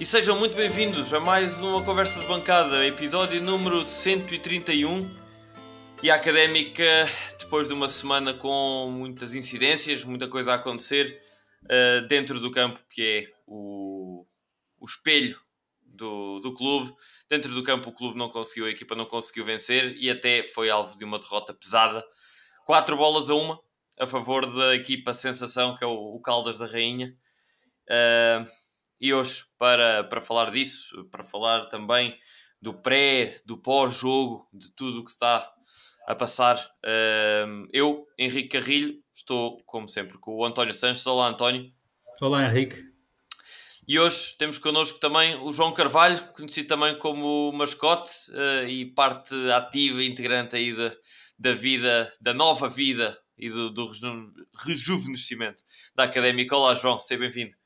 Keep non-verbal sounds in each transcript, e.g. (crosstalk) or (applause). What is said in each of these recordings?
E sejam muito bem-vindos a mais uma conversa de bancada, episódio número 131. E a académica, depois de uma semana com muitas incidências, muita coisa a acontecer uh, dentro do campo, que é o, o espelho do, do clube. Dentro do campo, o clube não conseguiu, a equipa não conseguiu vencer e até foi alvo de uma derrota pesada. Quatro bolas a uma, a favor da equipa sensação, que é o, o Caldas da Rainha. Uh, e hoje, para, para falar disso, para falar também do pré, do pós-jogo, de tudo o que está a passar, uh, eu, Henrique Carrilho, estou, como sempre, com o António Sanches. Olá, António. Olá, Henrique. E hoje temos connosco também o João Carvalho, conhecido também como mascote uh, e parte ativa e integrante aí da, da vida, da nova vida e do, do rejuvenescimento da Académica. Olá, João, seja bem-vindo.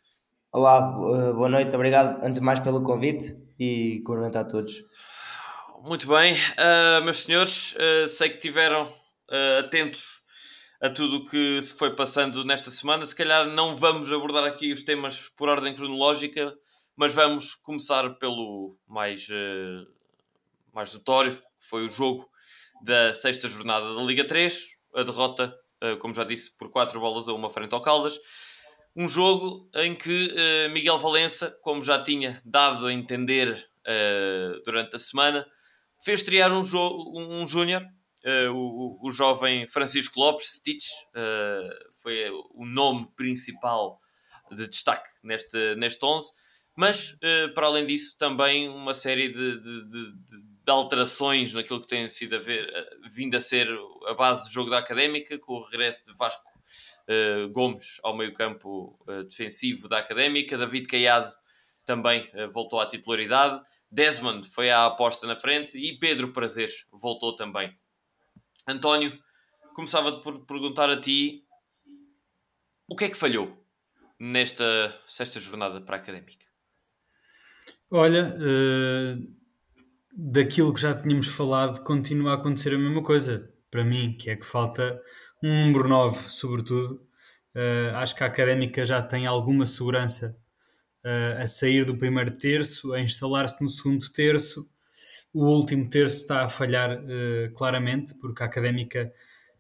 Olá, eh, boa noite, obrigado antes de mais pelo convite e cumprimentar a todos. Muito bem, uh, meus senhores, uh, sei que tiveram uh, atentos a tudo o que se foi passando nesta semana. Se calhar não vamos abordar aqui os temas por ordem cronológica, mas vamos começar pelo mais, mais notório, que foi o jogo da sexta jornada da Liga 3, a derrota, como já disse, por 4 bolas a uma frente ao Caldas. Um jogo em que uh, Miguel Valença, como já tinha dado a entender uh, durante a semana, fez estrear um, um júnior, uh, o, o, jovem Francisco Lopes, Stitch, foi o nome principal de destaque neste, neste 11, mas para além disso também uma série de, de, de, de alterações naquilo que tem sido a ver, vindo a ser a base do jogo da Académica, com o regresso de Vasco uh, Gomes ao meio-campo uh, defensivo da Académica, David Caiado também uh, voltou à titularidade, Desmond foi à aposta na frente e Pedro Prazeres voltou também. António, começava por perguntar a ti o que é que falhou nesta sexta jornada para a Académica? Olha, daquilo que já tínhamos falado, continua a acontecer a mesma coisa para mim, que é que falta um número 9, sobretudo. Uh, acho que a académica já tem alguma segurança uh, a sair do primeiro terço, a instalar-se no segundo terço. O último terço está a falhar uh, claramente, porque a académica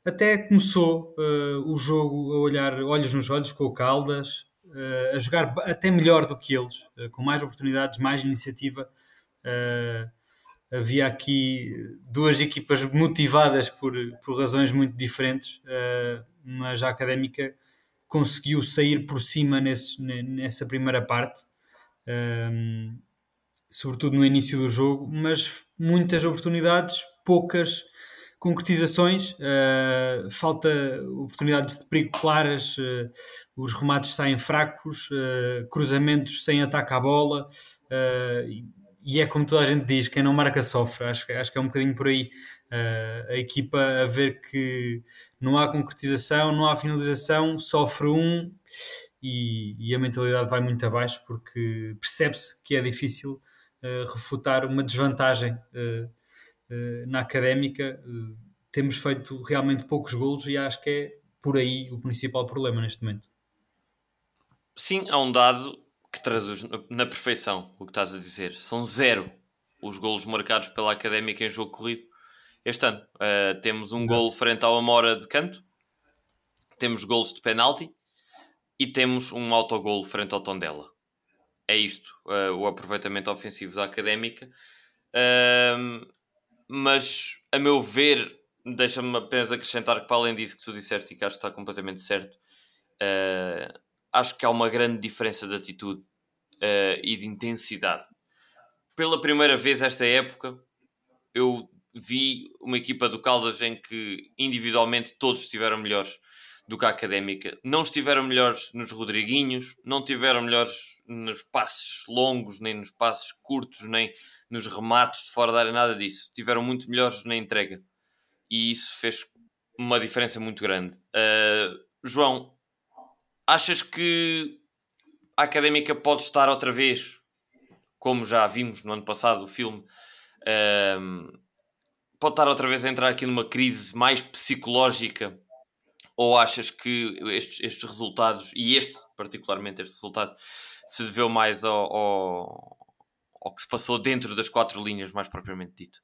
até começou o jogo a olhar olhos nos olhos com o Caldas, a jogar até melhor do que eles, com mais oportunidades, mais iniciativa havia aqui duas equipas motivadas por, por razões muito diferentes, uh, mas a Académica conseguiu sair por cima nesse, nessa primeira parte, um, eh, sobretudo no início do jogo, mas muitas oportunidades, poucas concretizações, uh, falta oportunidades de perigo claras, uh, os remates saem fracos, cruzamentos sem ataque à bola e é como toda a gente diz, quem não marca sofre. Acho, acho que é um bocadinho por aí uh, a equipa a ver que não há concretização, não há finalização, sofre um e, e a mentalidade vai muito abaixo porque percebe-se que é difícil uh, refutar uma desvantagem uh, na académica. temos feito realmente poucos golos e acho que é por aí o principal problema neste momento. Sim, há um dado que traduz na perfeição o que estás a dizer. São zero os golos marcados pela Académica em jogo corrido este ano. Uh, temos um gol frente ao Amora de canto, temos golos de penalti e temos um autogol frente ao Tondela. É isto, uh, o aproveitamento ofensivo da Académica. Uh, mas, a meu ver, deixa-me apenas acrescentar que, para além disso que tu disseste e que acho que está completamente certo, uh, acho que há uma grande diferença de atitude uh, e de intensidade. Pela primeira vez esta época, eu vi uma equipa do Caldas em que individualmente todos estiveram melhores do que a académica. Não estiveram melhores nos Rodriguinhos, não estiveram melhores nos passes longos, nem nos passes curtos, nem nos remates de fora da área, nada disso. Estiveram muito melhores na entrega. E isso fez uma diferença muito grande. Uh, João, Achas que a académica pode estar outra vez, como já vimos no ano passado, o filme, um, ehm, pode estar outra vez a entrar aqui numa crise mais psicológica Ou achas que estes, estes resultados, e este, particularmente este resultado, se deveu mais ao, ao, ao que se passou dentro das quatro linhas, mais propriamente dito?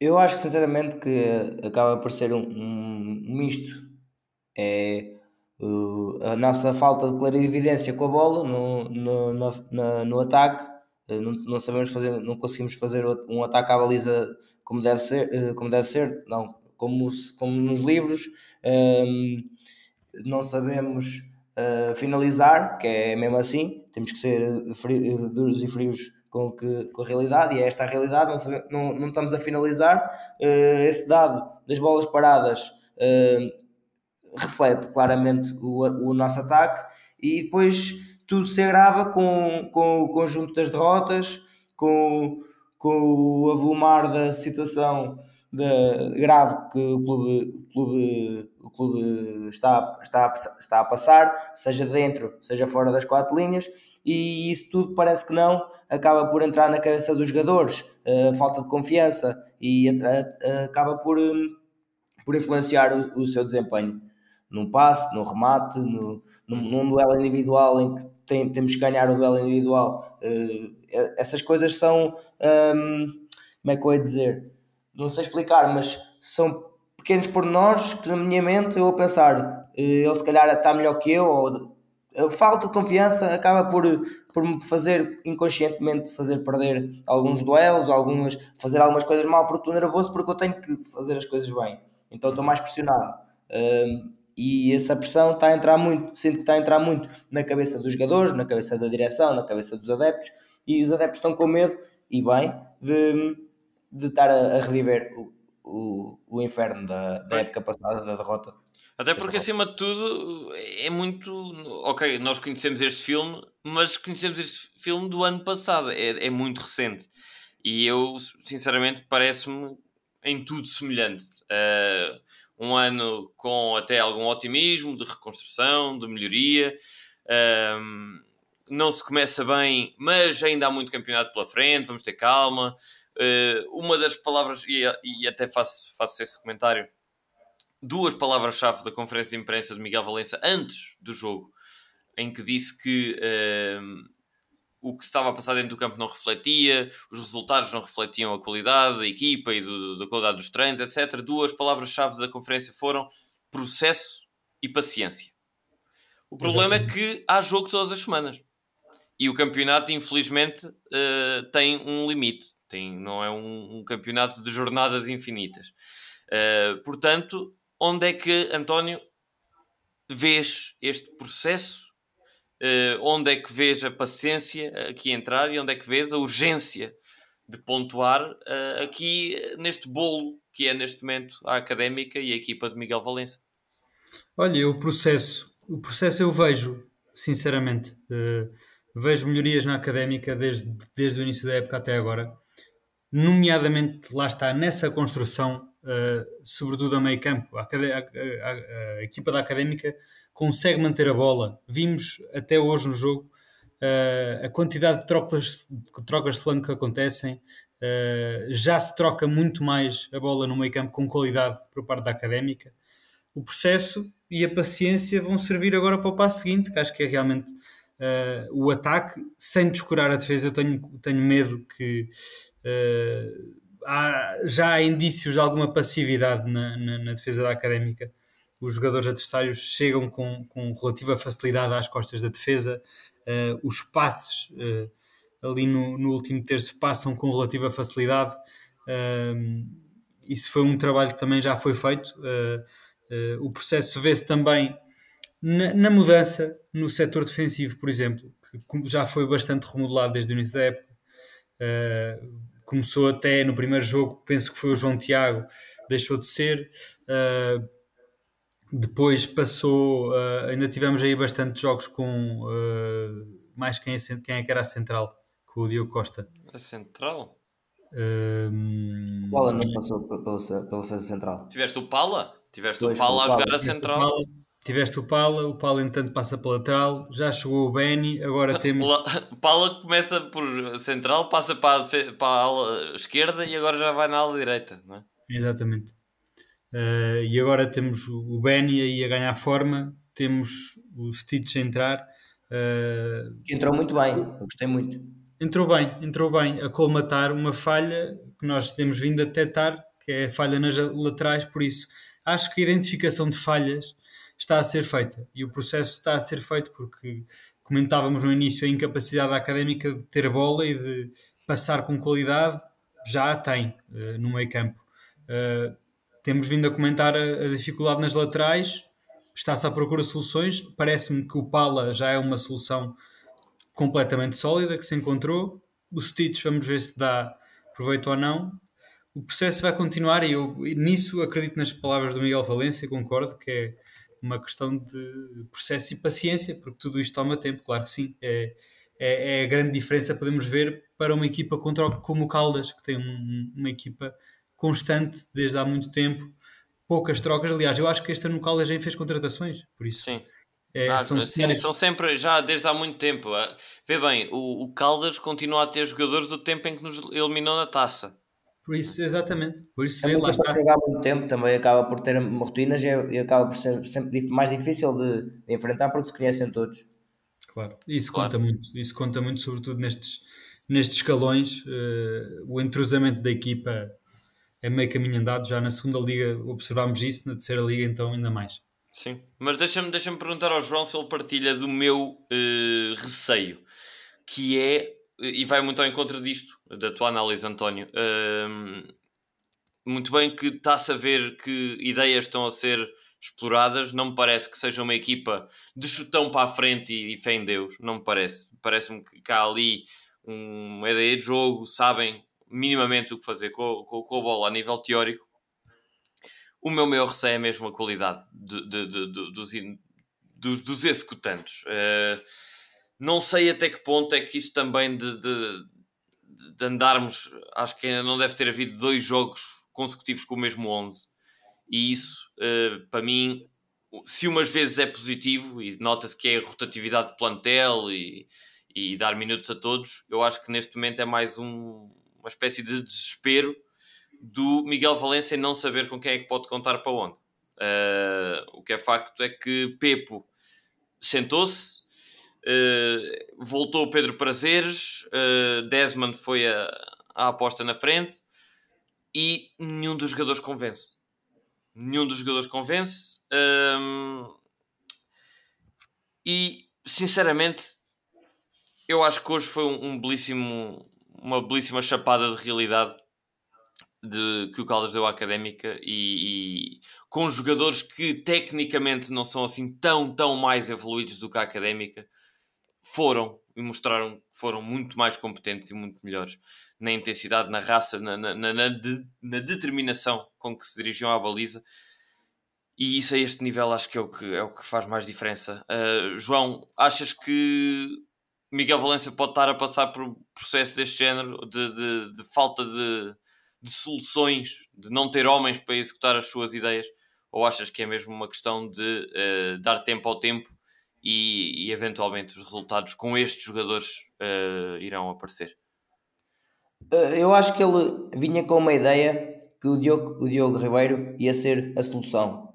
Eu acho que sinceramente que acaba por ser um, um misto. É uh, a nossa falta de clarividência com a bola no, no, no, no ataque. Uh, não, não, sabemos fazer, não conseguimos fazer um ataque à baliza como deve ser, uh, como deve ser, não, como, como nos livros. Um, não sabemos finalizar, que é mesmo assim, temos que ser frio, duros e frios com, que, com a realidade, e é esta a realidade, não, sabemos, não, não estamos a finalizar. Esse dado das bolas paradas reflete claramente o, o nosso ataque, e depois tudo se agrava com, com o conjunto das derrotas, com, com o avolumar da situação de, grave que o clube, o clube, o clube está, está, está a passar, seja dentro, seja fora das quatro linhas, e isso tudo parece que não acaba por entrar na cabeça dos jogadores, uh, falta de confiança e acaba por, um, por influenciar o, o, seu desempenho num passe, no remate, no, num, num, duelo individual em que tem, temos que ganhar o duelo individual. Uh, essas coisas são, um, como é que eu ia dizer? Não sei explicar, mas são pequenos pormenores que na minha mente eu vou pensar, ele se calhar está melhor que eu, ou a falta de confiança acaba por, por me fazer inconscientemente fazer perder alguns duelos, algumas, fazer algumas coisas mal porque estou nervoso porque eu tenho que fazer as coisas bem. Então estou mais pressionado. Um, e essa pressão está a entrar muito, sinto que está a entrar muito na cabeça dos jogadores, na cabeça da direção, na cabeça dos adeptos, e os adeptos estão com medo, e bem, de, de estar a, a reviver o, o, o inferno da, da época passada, da derrota. Até porque, acima de tudo, é muito. Ok, nós conhecemos este filme, mas conhecemos este filme do ano passado, é, é muito recente. E eu, sinceramente, parece-me em tudo semelhante. Uh, um ano com até algum otimismo, de reconstrução, de melhoria. Uh, não se começa bem, mas ainda há muito campeonato pela frente, vamos ter calma. Uh, uma das palavras, e, e até faço, faço esse comentário duas palavras-chave da conferência de imprensa de Miguel Valença antes do jogo, em que disse que uh, o que estava a passar dentro do campo não refletia, os resultados não refletiam a qualidade da equipa e do, da qualidade dos treinos, etc. Duas palavras-chave da conferência foram processo e paciência. O problema é que há jogo todas as semanas. E o campeonato, infelizmente, uh, tem um limite. Tem, não é um, um campeonato de jornadas infinitas. Uh, portanto, onde é que, António, vês este processo? Uh, onde é que vês a paciência aqui entrar e onde é que vês a urgência de pontuar uh, aqui neste bolo que é neste momento a académica e a equipa de Miguel Valença? Olha, o processo, o processo eu vejo, sinceramente, uh, vejo melhorias na académica desde, desde o início da época até agora, nomeadamente lá está nessa construção sobretudo a meio campo. A, a, a, a, equipa da Académica consegue manter a bola. Vimos até hoje no jogo uh, a quantidade de trocas, de trocas de flanco que acontecem. Uh, já se troca muito mais a bola no meio campo com qualidade por parte da Académica. O processo e a paciência vão servir agora para o passo seguinte, que acho que é realmente uh, o ataque, sem descurar a defesa. Eu tenho, tenho medo que uh, há, já há indícios de alguma passividade na, na, na, defesa da académica. Os jogadores adversários chegam com, com relativa facilidade às costas da defesa, uh, os passes uh, ali no, no, último terço passam com relativa facilidade. Uh, isso foi um trabalho que também já foi feito. o processo vê-se também na, na, mudança no setor defensivo, por exemplo, que já foi bastante remodelado desde o início da época. Começou até no primeiro jogo, penso que foi o João Tiago, deixou de ser. Uh, depois passou, uh, ainda tivemos aí bastante jogos com uh, mais quem é, quem é que era a central, com o Diogo Costa. A central? Um... Pala não passou pela, pela defesa central. Tiveste o Pala? Tiveste o Pala a jogar a central? Tiveste o Pala, o Pala entanto passa para lateral, já chegou o Benny, agora temos. O (laughs) Pala começa por central, passa para a, para a ala esquerda e agora já vai na ala direita, não é? Exatamente. Uh, e agora temos o Benny aí a ganhar forma, temos o Stitch a entrar. Uh, entrou muito bem, eu gostei muito. Entrou bem, entrou bem a colmatar uma falha que nós temos vindo a detectar, que é a falha nas laterais, por isso acho que a identificação de falhas está a ser feita e o processo está a ser feito porque comentávamos no início a incapacidade académica de ter bola e de passar com qualidade, já a tem uh, no meio campo. Uh, temos vindo a comentar a, a dificuldade nas laterais, está-se à procura de soluções. Parece-me que o Pala já é uma solução completamente sólida que se encontrou. O Stitch, vamos ver se dá proveito ou não. O processo vai continuar e eu nisso acredito nas palavras do Miguel Valência, concordo que é uma questão de processo e paciência, porque tudo isto toma tempo, claro que sim. É, é, é a grande diferença podemos ver para uma equipa contra, como o Caldas, que tem um, uma equipa constante desde há muito tempo, poucas trocas. Aliás, eu acho que este ano o Caldas já fez contratações, por isso. Sim. É, ah, são, sim, são sempre, já desde há muito tempo. Ah, vê bem, o, o Caldas continua a ter jogadores do tempo em que nos eliminou na taça. Por isso, exatamente. Por isso, é lá está. há muito tempo também acaba por ter rotinas e, e acaba por ser sempre mais difícil de, de, enfrentar porque se conhecem todos. Claro, isso claro. conta muito. Isso conta muito, sobretudo nestes, nestes escalões. Uh, o entrosamento da equipa é meio caminho andado. Já na segunda liga observámos isso, na terceira liga então ainda mais. Sim, mas deixa-me deixa perguntar ao João se ele partilha do meu uh, receio, que é, e vai muito ao encontro disto, da tua análise, António. Uh, muito bem que está-se a ver que ideias estão a ser exploradas. Não me parece que seja uma equipa de chutão para a frente e, e fé em Deus. Não me parece. Parece-me que há ali uma ideia de jogo, sabem minimamente o que fazer com, com, com a bola a nível teórico. O meu maior receio é mesmo a qualidade de, de, de, dos, dos, dos, executantes. Uh, não sei até que ponto é que isto também de, de, andarmos. Acho que ainda não deve ter havido dois jogos consecutivos com o mesmo 11. E isso, uh, para mim, se umas vezes é positivo, e nota-se que é a rotatividade de plantel e, e dar minutos a todos, eu acho que neste momento é mais um, uma espécie de desespero do Miguel Valência em não saber com quem é que pode contar para onde. Uh, o que é facto é que Pepo sentou-se, uh, voltou Pedro Prazeres, uh, Desmond foi a, a, aposta na frente e nenhum dos jogadores convence. Nenhum dos jogadores convence. e sinceramente, eu acho que hoje foi um, um belíssimo uma belíssima chapada de realidade de, que o Caldas deu à Académica e, e, com jogadores que tecnicamente não são assim tão, tão mais evoluídos do que a Académica, foram e mostraram que foram muito mais competentes e muito melhores na intensidade, na raça, na, na, na, na, de, na determinação com que se dirigiam à baliza. E isso a este nível acho que é o que, é o que faz mais diferença. Uh, João, achas que Miguel Valença pode estar a passar por um processo deste género de, de, de falta de, de, soluções, de não ter homens para executar as suas ideias? Ou achas que é mesmo uma questão de uh, dar tempo ao tempo e, e, eventualmente os resultados com estes jogadores uh, irão aparecer? Eh, eu acho que ele vinha com uma ideia que o Diogo, o Diogo Ribeiro ia ser a solução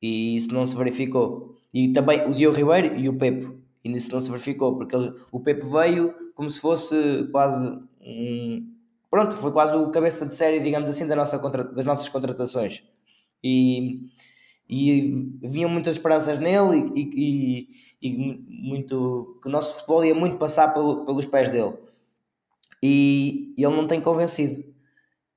e isso não se verificou. E também o Diogo Ribeiro e o Pepe e nisso não se verificou, porque ele, o Pepe veio como se fosse quase um. Pronto, foi quase o cabeça de série, digamos assim, da nossa contra, das nossas contratações. E, e vinham muitas esperanças nele e, e, e, muito que o nosso futebol ia muito passar pelo, pelos pés dele. E, ele não tem convencido.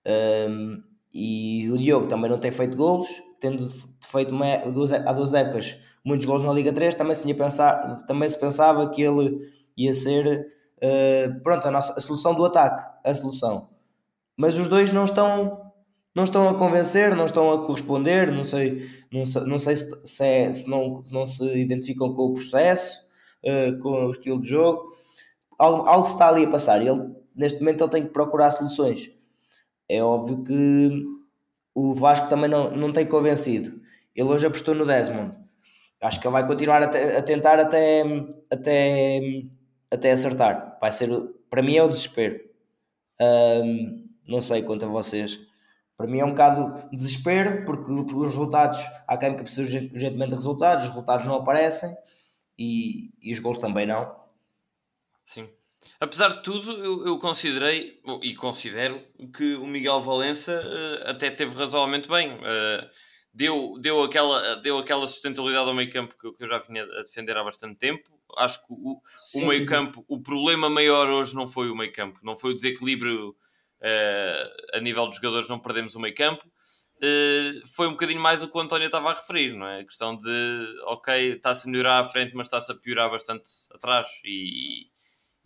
Um, e o Diogo também não tem feito golos, tendo feito uma, duas, há duas épocas muitos gols na Liga 3, também se, pensar, também se pensava que ele ia ser uh, pronto, a, nossa, a solução do ataque, a solução. Mas os dois não estão, não estão a convencer, não estão a corresponder, não sei, não sei, não sei se, se, é, se, não, se não se identificam com o processo, uh, com o estilo de jogo. Algo, algo está ali a passar. Ele, neste momento ele tem que procurar soluções. É óbvio que o Vasco também não, não tem convencido. Ele hoje apostou no Desmond acho que ele vai continuar a, a, tentar até, até, até acertar. Vai ser, para mim é o desespero. Um, não sei quanto a vocês. para mim é um bocado desespero, porque os resultados, há quem que precisa urgentemente de resultados, os resultados não aparecem e, e os gols também não. Sim. Apesar de tudo, eu, eu, considerei e considero que o Miguel Valença uh, até teve razoavelmente bem. Uh, deu, deu, aquela, deu aquela sustentabilidade ao meio campo que, que, eu já vinha a defender há bastante tempo. Acho que o, o meio campo, o problema maior hoje não foi o meio campo, não foi o desequilíbrio uh, a nível dos jogadores, não perdemos o meio campo. foi um bocadinho mais o que o António estava a referir, não é? A questão de, ok, está-se a melhorar à frente, mas está-se a piorar bastante atrás. E,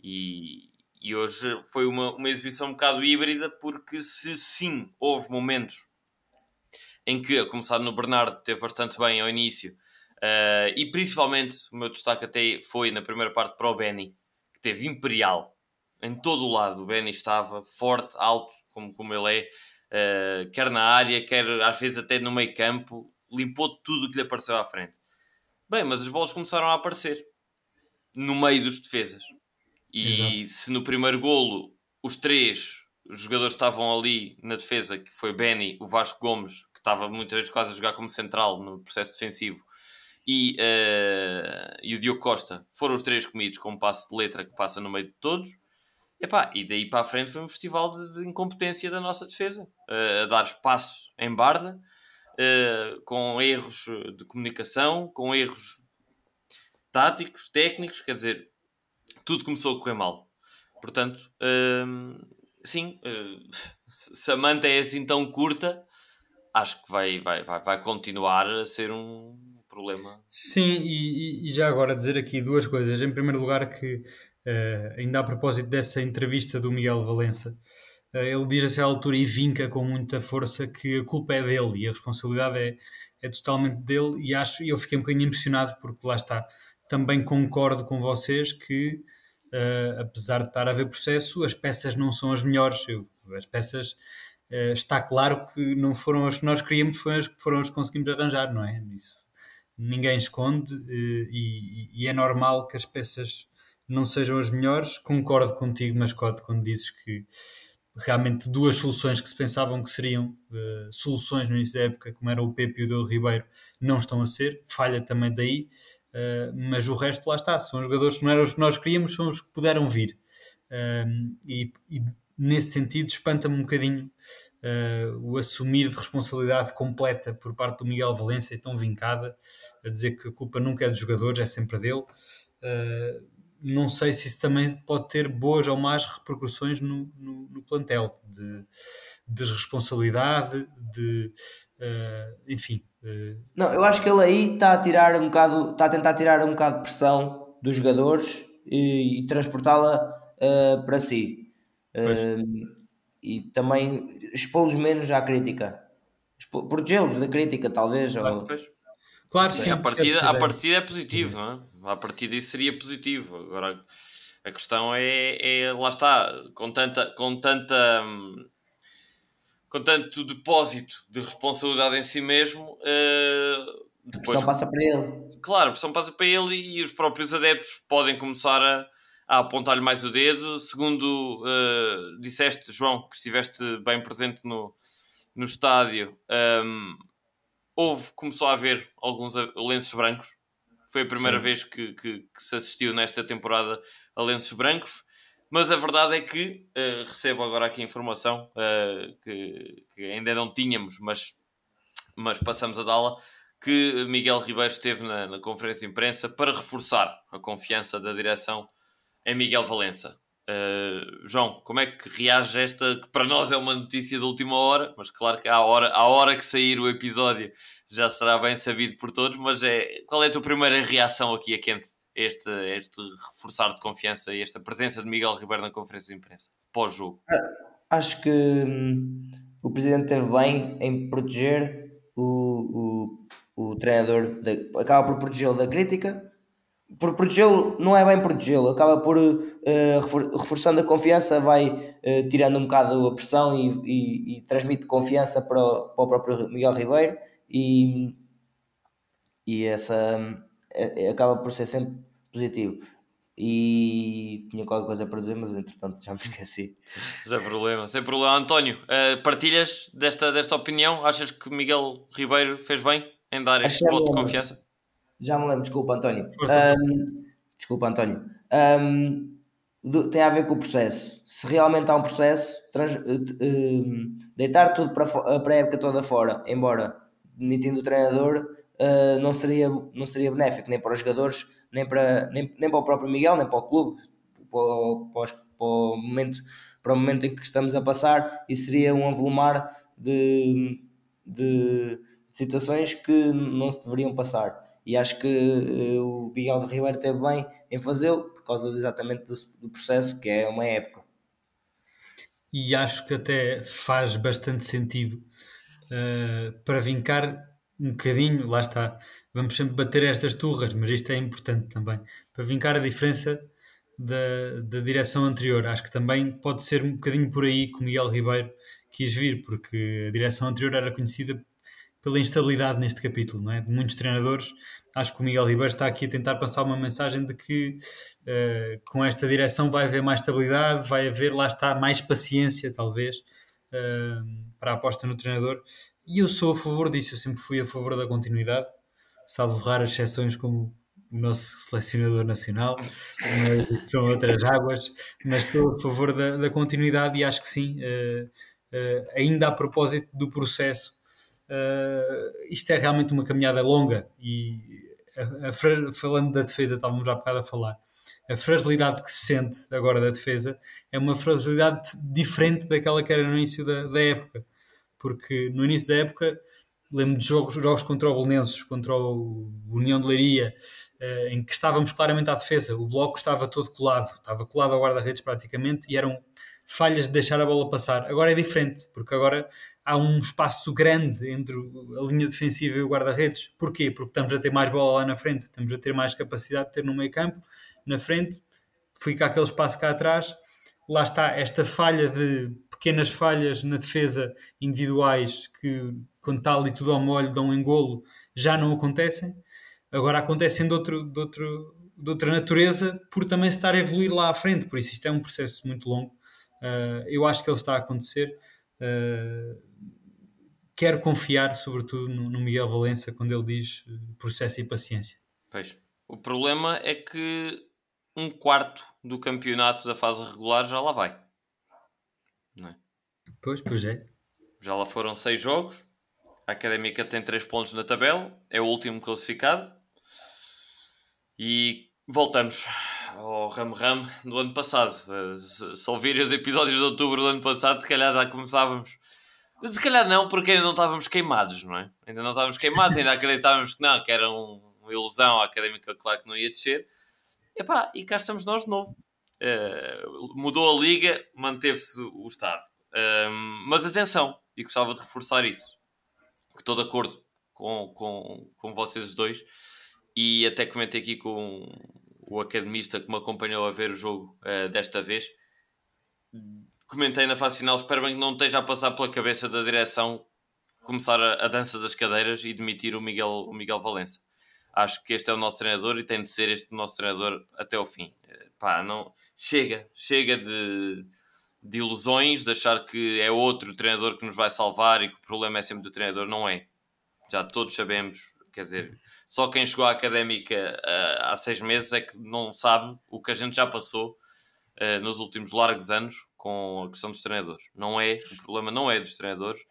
e, e hoje foi uma, uma exibição um bocado híbrida, porque se sim houve momentos em que, a começar no Bernardo, teve bastante bem ao início, uh, e principalmente o meu destaque até foi na primeira parte para o Benny, que teve imperial em todo o lado. O Benny estava forte, alto, como, como ele é, uh, quer na área, quer às vezes até no meio campo, limpou tudo o que lhe apareceu à frente. Bem, mas as bolas começaram a aparecer no meio dos defesas. E Exato. se no primeiro golo os três jogadores estavam ali na defesa, que foi Benny, o Vasco Gomes, estava muitas vezes quase a jogar como central no processo defensivo, e, uh, e o Diogo Costa, foram os três comidos com um passe de letra que passa no meio de todos. Epá, e daí para a frente foi um festival de, de incompetência da nossa defesa, uh, a dar espaço em barda, uh, com erros de comunicação, com erros táticos, técnicos, quer dizer, tudo começou a correr mal. Portanto, sim, uh, se a manta é assim tão curta, acho que vai, vai, vai, vai continuar a ser um problema. Sim, e, e já agora dizer aqui duas coisas. Em primeiro lugar, que uh, ainda a propósito dessa entrevista do Miguel Valença, uh, ele diz a essa altura e vinca com muita força que a culpa é dele e a responsabilidade é, é totalmente dele. E acho, eu fiquei um bocadinho impressionado porque lá está. Também concordo com vocês que uh, apesar de estar a haver processo, as peças não são as melhores. Eu, as peças, está claro que não foram as que nós queríamos, foram as que, foram as que conseguimos arranjar, não é? Isso ninguém esconde uh, e, e, é normal que as peças não sejam as melhores. Concordo contigo, Mascote, quando dizes que realmente duas soluções que se pensavam que seriam uh, soluções no início da época, como era o Pepe e o Del Ribeiro, não estão a ser. Falha também daí. Uh, mas o resto lá está, são jogadores que não eram os que nós queríamos, são os que puderam vir. Uh, e, e, nesse sentido espanta-me um bocadinho uh, o assumir de responsabilidade completa por parte do Miguel Valência, tão vincada, a dizer que a culpa nunca é dos jogadores, é sempre dele. não sei se isso também pode ter boas ou más repercussões no, no, no plantel, de desresponsabilidade, de, enfim, não, eu acho que ele aí está a tirar um bocado, está a tentar tirar um bocado de pressão dos jogadores e, e transportá-la uh, para si. Uh, e também expô-los menos à crítica. Protegê-los da crítica, talvez. Claro, ou... claro sim, sim, a partida, a partida é positivo, não é? A partida isso seria positivo. Agora a questão é, é lá está, com tanta, com tanta hum, com tanto depósito de responsabilidade em si mesmo. Uh, depois, a pressão passa para ele. Claro, a pressão passa para ele e os próprios adeptos podem começar a, a apontar-lhe mais o dedo. Segundo uh, disseste, João, que estiveste bem presente no, no estádio, um, ehm, houve, começou a haver alguns lenços brancos. Foi a primeira Sim. vez que, que, que, se assistiu nesta temporada a lenços brancos. Mas a verdade é que uh, recebo agora aqui informação uh, que, que, ainda não tínhamos, mas, mas passamos a dá-la, que Miguel Ribeiro esteve na, na, conferência de imprensa para reforçar a confiança da direção em Miguel Valença. Uh, João, como é que reage esta, que para nós é uma notícia da última hora, mas claro que à hora, à hora que sair o episódio já será bem sabido por todos, mas é, qual é a tua primeira reação aqui a quente? este, este reforçar de confiança e esta presença de Miguel Ribeiro na conferência de imprensa pós-jogo? Acho que hum, o presidente teve bem em proteger o, o, o treinador, de, acaba por protegê-lo da crítica. Por protegê-lo, não é bem protegê-lo, acaba por uh, reforçando a confiança, vai uh, tirando um bocado a pressão e, e, e transmite confiança para o, para o próprio Miguel Ribeiro. E, e essa é, acaba por ser sempre positivo. e tinha qualquer coisa para dizer, mas entretanto já me (laughs) esqueci. Sem problema, sem problema. António, uh, partilhas desta, desta opinião? Achas que Miguel Ribeiro fez bem em dar este voto de confiança? Já me lembro, desculpa António. Um, desculpa António. Um, tem a ver com o processo. Se realmente há um processo, trans, uh, deitar tudo para, para a época toda fora, embora demitindo o treinador, uh, não, seria, não seria benéfico nem para os jogadores, nem para, nem, nem para o próprio Miguel, nem para o clube, para, para, para, o momento, para o momento em que estamos a passar, e seria um avolumar de, de situações que não se deveriam passar. E acho que uh, o Miguel de Ribeiro teve bem em fazê-lo, por causa exatamente do, do processo, que é uma época. E acho que até faz bastante sentido uh, para vincar um bocadinho, lá está, vamos sempre bater estas turras, mas isto é importante também, para vincar a diferença da, da direção anterior. Acho que também pode ser um bocadinho por aí que o Miguel Ribeiro quis vir, porque a direção anterior era conhecida pela instabilidade neste capítulo, não é? De muitos treinadores. Acho que o Miguel Ribeiro está aqui a tentar passar uma mensagem de que uh, com esta direção vai haver mais estabilidade, vai haver, lá está, mais paciência, talvez, uh, para a aposta no treinador. E eu sou a favor disso, eu sempre fui a favor da continuidade, salvo raras exceções como o nosso selecionador nacional, são outras águas, mas estou a favor da, da continuidade e acho que sim, uh, ainda a propósito do processo Uh, isto é realmente uma caminhada longa e a, a, falando da defesa, estávamos já há bocado a falar. A fragilidade que se sente agora da defesa é uma fragilidade diferente daquela que era no início da, da época, porque no início da época lembro de jogos, jogos contra o Belenenses, contra o União de Leiria, uh, em que estávamos claramente à defesa. O bloco estava todo colado, estava colado ao guarda-redes praticamente e eram falhas de deixar a bola passar. Agora é diferente, porque agora há um espaço grande entre a linha defensiva e o guarda-redes. Porquê? Porque estamos a ter mais bola lá na frente, estamos a ter mais capacidade de ter no meio campo, na frente, fica aquele espaço cá atrás. Lá está esta falha de pequenas falhas na defesa individuais que, quando está ali tudo ao molho, dão um engolo, já não acontecem. Agora acontecem de, outro, de, outro, de outra natureza por também se estar a evoluir lá à frente. Por isso, isto é um processo muito longo. Uh, eu acho que ele está a acontecer. Uh, quero confiar, sobretudo, no, no Miguel Valença quando ele diz eh, processo e paciência. Pois. O problema é que um quarto do campeonato da fase regular já lá vai. Não é? Pois, pois é. Já lá foram seis jogos. A Académica tem três pontos na tabela. É o último classificado. E voltamos ao Ram Ram do ano passado. Eh, se ouvirem os episódios de outubro do ano passado, se calhar já começávamos se calhar não, porque ainda não estávamos queimados, não é? Ainda não estávamos queimados, ainda acreditávamos que não, que era um, uma ilusão académica, claro que não ia descer. Epá, e cá estamos nós de novo. Uh, mudou a liga, manteve-se o Estado. Uh, mas atenção, e gostava de reforçar isso, que estou de acordo com, com, com vocês dois, e até comentei aqui com o academista que me acompanhou a ver o jogo uh, desta vez comentei na fase final, espero bem que não esteja a passar pela cabeça da direção começar a, a dança das cadeiras e demitir o Miguel, o Miguel Valença. Acho que este é o nosso treinador e tem de ser este o nosso treinador até o fim. Eh, pá, não, chega, chega de, de ilusões, de achar que é outro treinador que nos vai salvar e que o problema é sempre do treinador. Não é. Já todos sabemos, quer dizer, só quem chegou à académica uh, há seis meses é que não sabe o que a gente já passou uh, nos últimos largos anos com a questão dos treinadores. Não é, o problema não é dos treinadores.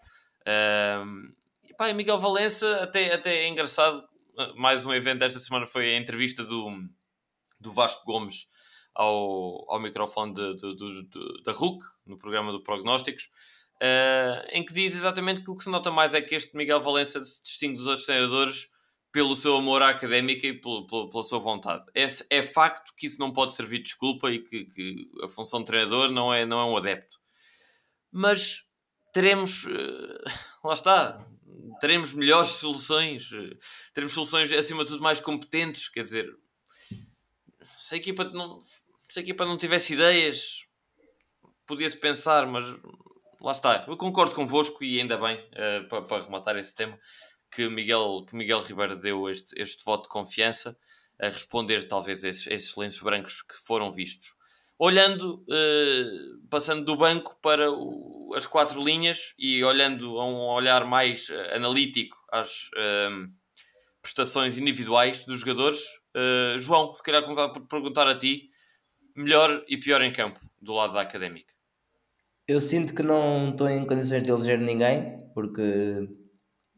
Um, e pá, Miguel Valença, até, até é engraçado, mais um evento desta semana foi a entrevista do, do Vasco Gomes ao, ao microfone de, de, de, da RUC, no programa do Prognósticos, uh, em que diz exatamente que o que se nota mais é que este Miguel Valença se distingue dos outros treinadores pelo seu amor à académica e pelo, pelo, pela sua vontade. É, é facto que isso não pode servir de desculpa e que, que, a função de treinador não é, não é um adepto. Mas teremos, uh, (laughs) lá está, teremos melhores soluções, uh, teremos soluções acima de tudo mais competentes. Quer dizer, se a equipa não, se a equipa não tivesse ideias, podia-se pensar, mas lá está. Eu concordo convosco e ainda bem uh, para, para rematar esse tema que Miguel, que Miguel Ribeiro deu este, este voto de confiança. a responder talvez a esses, esses lenços brancos que foram vistos. Olhando, uh, passando do banco para o, as quatro linhas e olhando a um olhar mais uh, analítico às uh, prestações individuais dos jogadores, João, se calhar começar por perguntar a ti, melhor e pior em campo, do lado da Académica. Eu sinto que não estou em condições de eleger ninguém, porque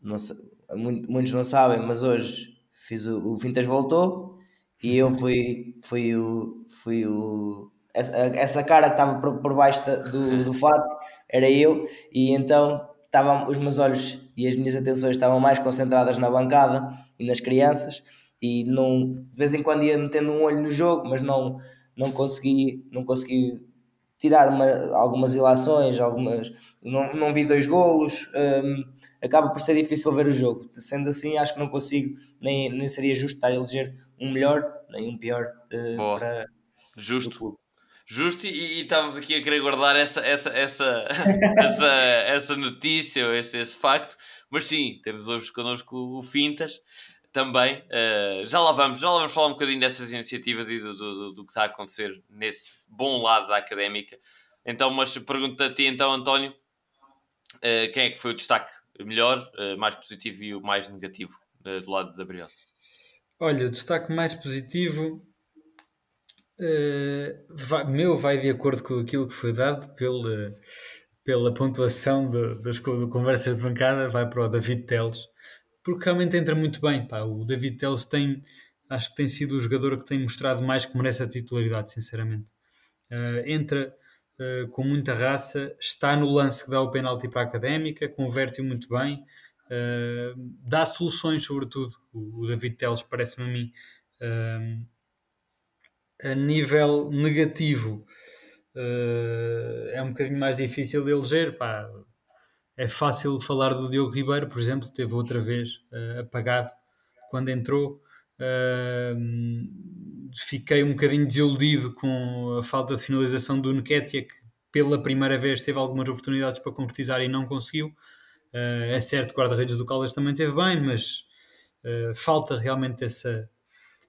não sei, muitos não sabem, mas hoje fiz o, o Vintas voltou e eu (laughs) fui, fui o, fui o essa, essa cara que estava por, por baixo do, do fato era eu, e então estavam os meus olhos e as minhas atenções estavam mais concentradas na bancada e nas crianças, e não, de vez em quando ia metendo um olho no jogo, mas não, não consegui, não consegui tirar uma, algumas ilações, algumas, não, não vi dois golos, um, acaba por ser difícil ver o jogo. Sendo assim, acho que não consigo, nem, nem seria justo estar a eleger um melhor nem um pior uh, para. Justo. Justo, e, e, estávamos aqui a querer guardar essa, essa, essa, (laughs) essa, essa notícia esse, esse facto, mas sim, temos hoje connosco o Fintas também. Uh, já lá vamos, já lá vamos falar um bocadinho dessas iniciativas e do, do, do, que está a acontecer nesse bom lado da académica. Então, mas pergunto a ti então, António, uh, quem é que foi o destaque melhor, uh, mais positivo e o mais negativo do lado da Briosa? Olha, o destaque mais positivo vai, meu vai de acordo com aquilo que foi dado pela, pela pontuação de, das conversas de bancada, vai para o David Teles, porque realmente entra muito bem. Pá. O David Teles tem, acho que tem sido o jogador que tem mostrado mais que merece a titularidade, sinceramente. Uh, entra uh, com muita raça, está no lance que dá o penalti para a académica, converte-o muito bem, dá soluções, sobretudo. O, o David Teles, parece-me a mim a nível negativo uh, é um bocadinho mais difícil de eleger. Pá. É fácil falar do Diogo Ribeiro, por exemplo, teve outra vez uh, apagado quando entrou. Uh, fiquei um bocadinho desiludido com a falta de finalização do Nketiah, que pela primeira vez teve algumas oportunidades para concretizar e não conseguiu. é certo que o guarda-redes do Caldas também teve bem, mas falta realmente essa,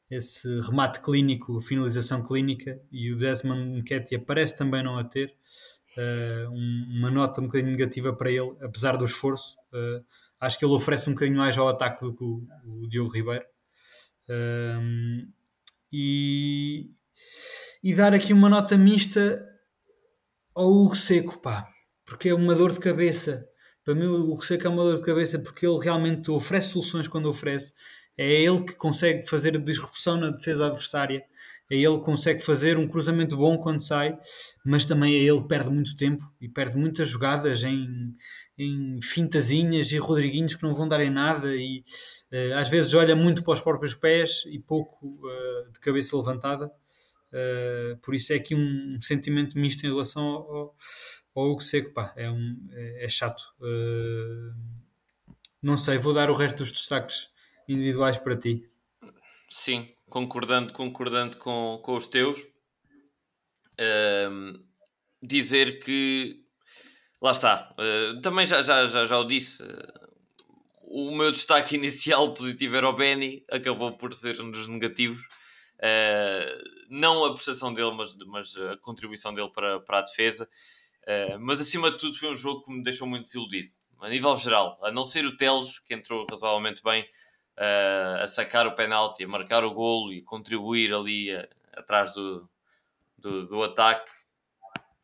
esse remate clínico, finalização clínica, e o Desmond Nketiah parece também não a ter. Uh, uma nota um bocadinho negativa para ele, apesar do esforço. Uh, acho que ele oferece um bocadinho mais ao ataque do que o, o Diogo Ribeiro. Uh, e, e dar aqui uma nota mista ao Hugo Seco, pá, porque é uma dor de cabeça. Para mim, o Hugo Seco é uma dor de cabeça porque ele realmente oferece soluções quando oferece é ele que consegue fazer a disrupção na defesa adversária, é ele que consegue fazer um cruzamento bom quando sai, mas também é ele que perde muito tempo e perde muitas jogadas em, em fintazinhas e Rodriguinhos que não vão dar em nada e uh, às vezes olha muito para os próprios pés e pouco uh, de cabeça levantada. Uh, por isso é aqui um, sentimento misto em relação ao, ao Hugo Seco. Pá, é, um, é, é chato. não sei, vou dar o resto dos destaques individuais para ti. Sim, concordando, concordando com, com os teus. Dizer que lá está, uh, também já, já, já, já o disse. Uh, o meu destaque (laughs) inicial positivo era o Benny, acabou por ser um dos negativos. Eh, não a prestação dele, mas, mas a contribuição dele para, para a defesa. mas acima de tudo, foi um jogo que me deixou muito desiludido, a nível geral. A não ser o Teles, que entrou razoavelmente bem, uh, a sacar o penalti, a marcar o golo e contribuir ali uh, atrás do, do, do ataque.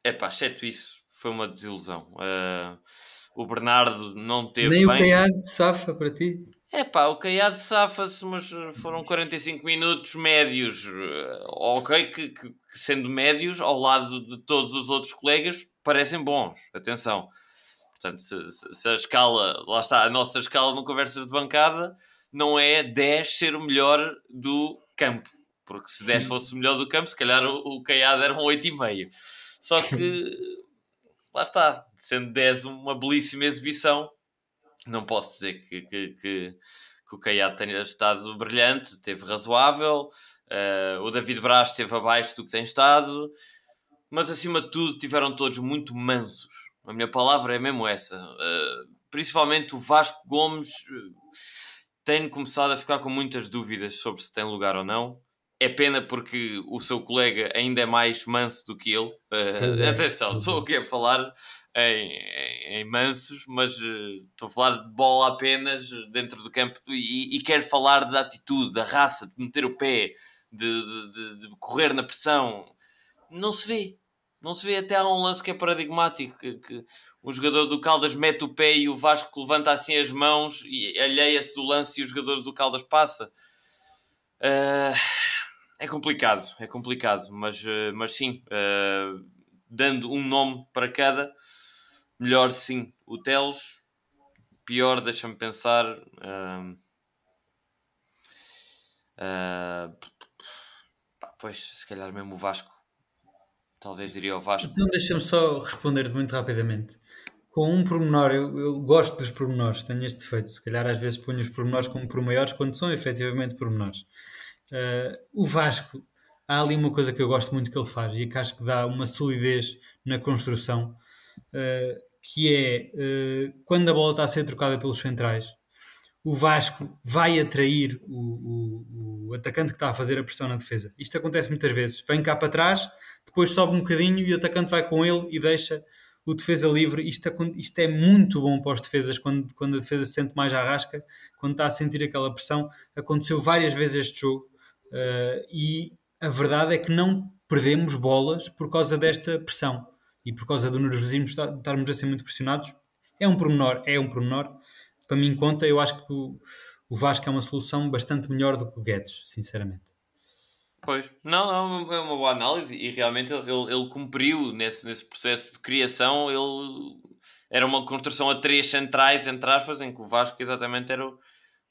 É pá, exceto isso, foi uma desilusão. Uh, o Bernardo não teve. Nem bem. o Caiado safa para ti. É pá, o Caiado safa-se, mas foram 45 minutos médios. Ok, que, que, sendo médios, ao lado de todos os outros colegas, parecem bons. Atenção. Portanto, se, se, se a escala, lá está, a nossa escala no conversa de bancada, não é 10 ser o melhor do campo. Porque se 10 fosse o melhor do campo, se calhar o, o Caiado era um 8,5. Só que, (laughs) lá está, sendo 10 uma belíssima exibição, não posso dizer que, que, que, que o Caiado tenha estado brilhante, teve razoável. Uh, o David Braz esteve abaixo do que tem estado, mas acima de tudo tiveram todos muito mansos. A minha palavra é mesmo essa. Uh, principalmente o Vasco Gomes tenho começado a ficar com muitas dúvidas sobre se tem lugar ou não. É pena porque o seu colega ainda é mais manso do que ele. (laughs) Uh, é. Atenção, estou aqui a falar em, em, em mansos, mas uh, estou a falar de bola apenas dentro do campo e, e quero falar da atitude, da raça, de meter o pé, de, de, de, de correr na pressão. Não se vê. Não se vê até há um lance que é paradigmático, que, que o jogador do Caldas mete o pé e o Vasco levanta assim as mãos e alheia-se do lance e o jogador do Caldas passa. Uh, é complicado, é complicado, mas, uh, mas sim, uh, dando um nome para cada, melhor sim o Teles, pior, deixa-me pensar. pois, se calhar mesmo o Vasco Talvez diria o Vasco. Então deixa-me só responder muito rapidamente. Com um pormenor, eu, eu, gosto dos pormenores, tenho este defeito. Se calhar às vezes ponho os pormenores como por maiores quando são efetivamente pormenores. Uh, o Vasco, há ali uma coisa que eu gosto muito que ele faz e que acho que dá uma solidez na construção, uh, que é uh, quando a bola está a ser trocada pelos centrais, o Vasco vai atrair o, o, o, atacante que está a fazer a pressão na defesa. Isto acontece muitas vezes. Vem cá para trás, depois sobe um bocadinho e o atacante vai com ele e deixa o defesa livre. Isto, isto é muito bom para os defesas quando, quando a defesa se sente mais à rasca, quando está a sentir aquela pressão. Aconteceu várias vezes este jogo uh, e a verdade é que não perdemos bolas por causa desta pressão e por causa do nervosismo estarmos a ser muito pressionados. É um pormenor, é um pormenor para mim conta, eu acho que o, o Vasco é uma solução bastante melhor do que o Guedes, sinceramente. Pois, não, não, é uma boa análise e realmente ele, ele cumpriu nesse, nesse processo de criação. Ele era uma construção a três centrais, entre aspas, em que o Vasco exatamente era o,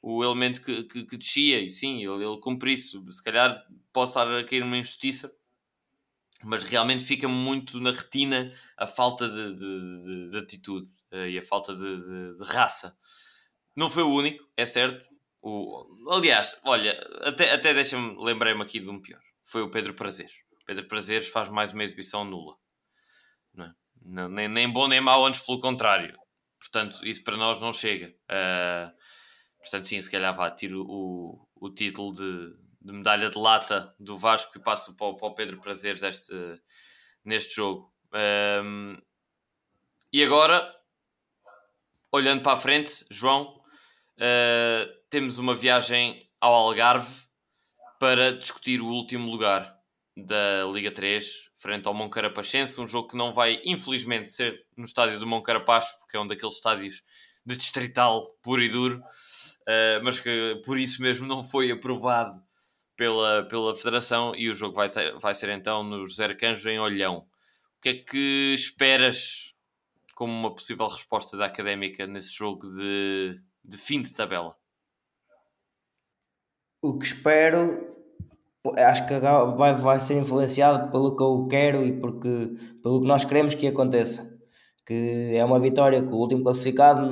o elemento que, que, que, descia. E sim, ele, ele cumpre isso. Se calhar posso estar a cair numa injustiça, mas realmente fica muito na retina a falta de, de, de, de atitude uh, e a falta de, raça. Não foi o único, é certo. O, aliás, olha, até, até deixa-me, lembrei-me aqui de um pior. Foi o Pedro Prazeres. Pedro Prazeres faz mais uma exibição nula. Não, é? não nem, nem bom nem mau, antes pelo contrário. Portanto, isso para nós não chega. Uh, portanto, sim, se calhar vá, tiro o, o título de, de medalha de lata do Vasco e passo para, para o Pedro Prazeres deste, neste jogo. Um, e agora, olhando para a frente, João, uh, temos uma viagem ao Algarve para discutir o último lugar da Liga 3 frente ao Moncarapachense, um jogo que não vai infelizmente ser no estádio do Moncarapacho, porque é um daqueles estádios de distrital puro e duro, uh, mas que por isso mesmo não foi aprovado pela, pela Federação e o jogo vai, ter, vai ser então no José Arcanjo em Olhão. O que é que esperas como uma possível resposta da Académica nesse jogo de de fim de tabela? O que espero, acho que vai, vai ser influenciado pelo que eu quero e porque, pelo que nós queremos que aconteça. Que é uma vitória com o último classificado,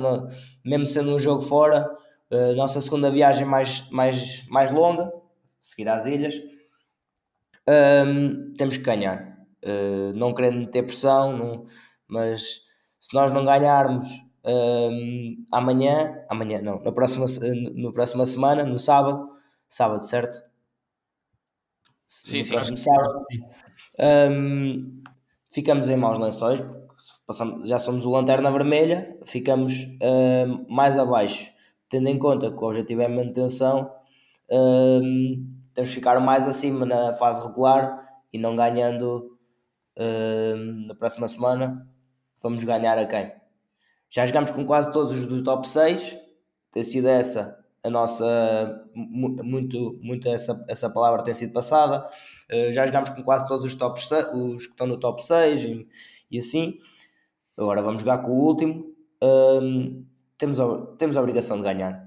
mesmo sendo um jogo fora, a nossa segunda viagem mais, mais, mais longa, seguir às ilhas, um, temos que ganhar. Uh, não querendo ter pressão, não, mas se nós não ganharmos um, amanhã, amanhã não, na próxima, na próxima semana, no sábado, sábado, certo? Sim, no sim. Próximo sábado, um, ficamos em maus lençóis, passamos, já somos o Lanterna Vermelha, ficamos um, mais abaixo, tendo em conta que o objetivo é manutenção, temos que ficar mais acima na fase regular e não ganhando na próxima semana, vamos ganhar a quem? Já jogámos com quase todos os do top 6, tem sido essa a nossa. Muito, muito essa, essa palavra tem sido passada. Uh, já jogámos com quase todos os, top, os que estão no top 6 e, e assim. Agora vamos jogar com o último. Temos, a, temos a obrigação de ganhar.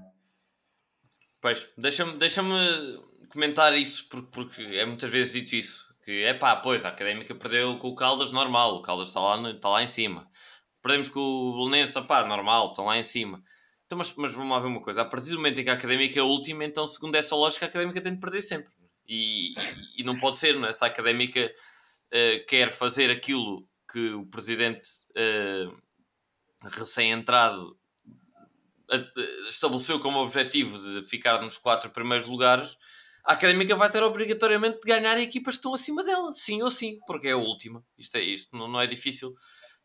Pois, deixa-me deixa comentar isso, porque, porque é muitas vezes dito isso. Que é pá, pois, a académica perdeu com o Caldas normal, o Caldas está lá, está lá em cima. Perdemos com o Belenense, pá, normal, estão lá em cima. Então, mas, mas vamos lá ver uma coisa. A partir do momento em que a académica é a última, então, segundo essa lógica, a académica tem de perder sempre. E, e, e não pode ser, não é? Se a académica uh, quer fazer aquilo que o presidente uh, recém-entrado estabeleceu como objetivo de ficar nos quatro primeiros lugares, a Académica vai ter obrigatoriamente de ganhar equipas que estão acima dela, sim ou sim, porque é a última. Isto é isto, não, não é difícil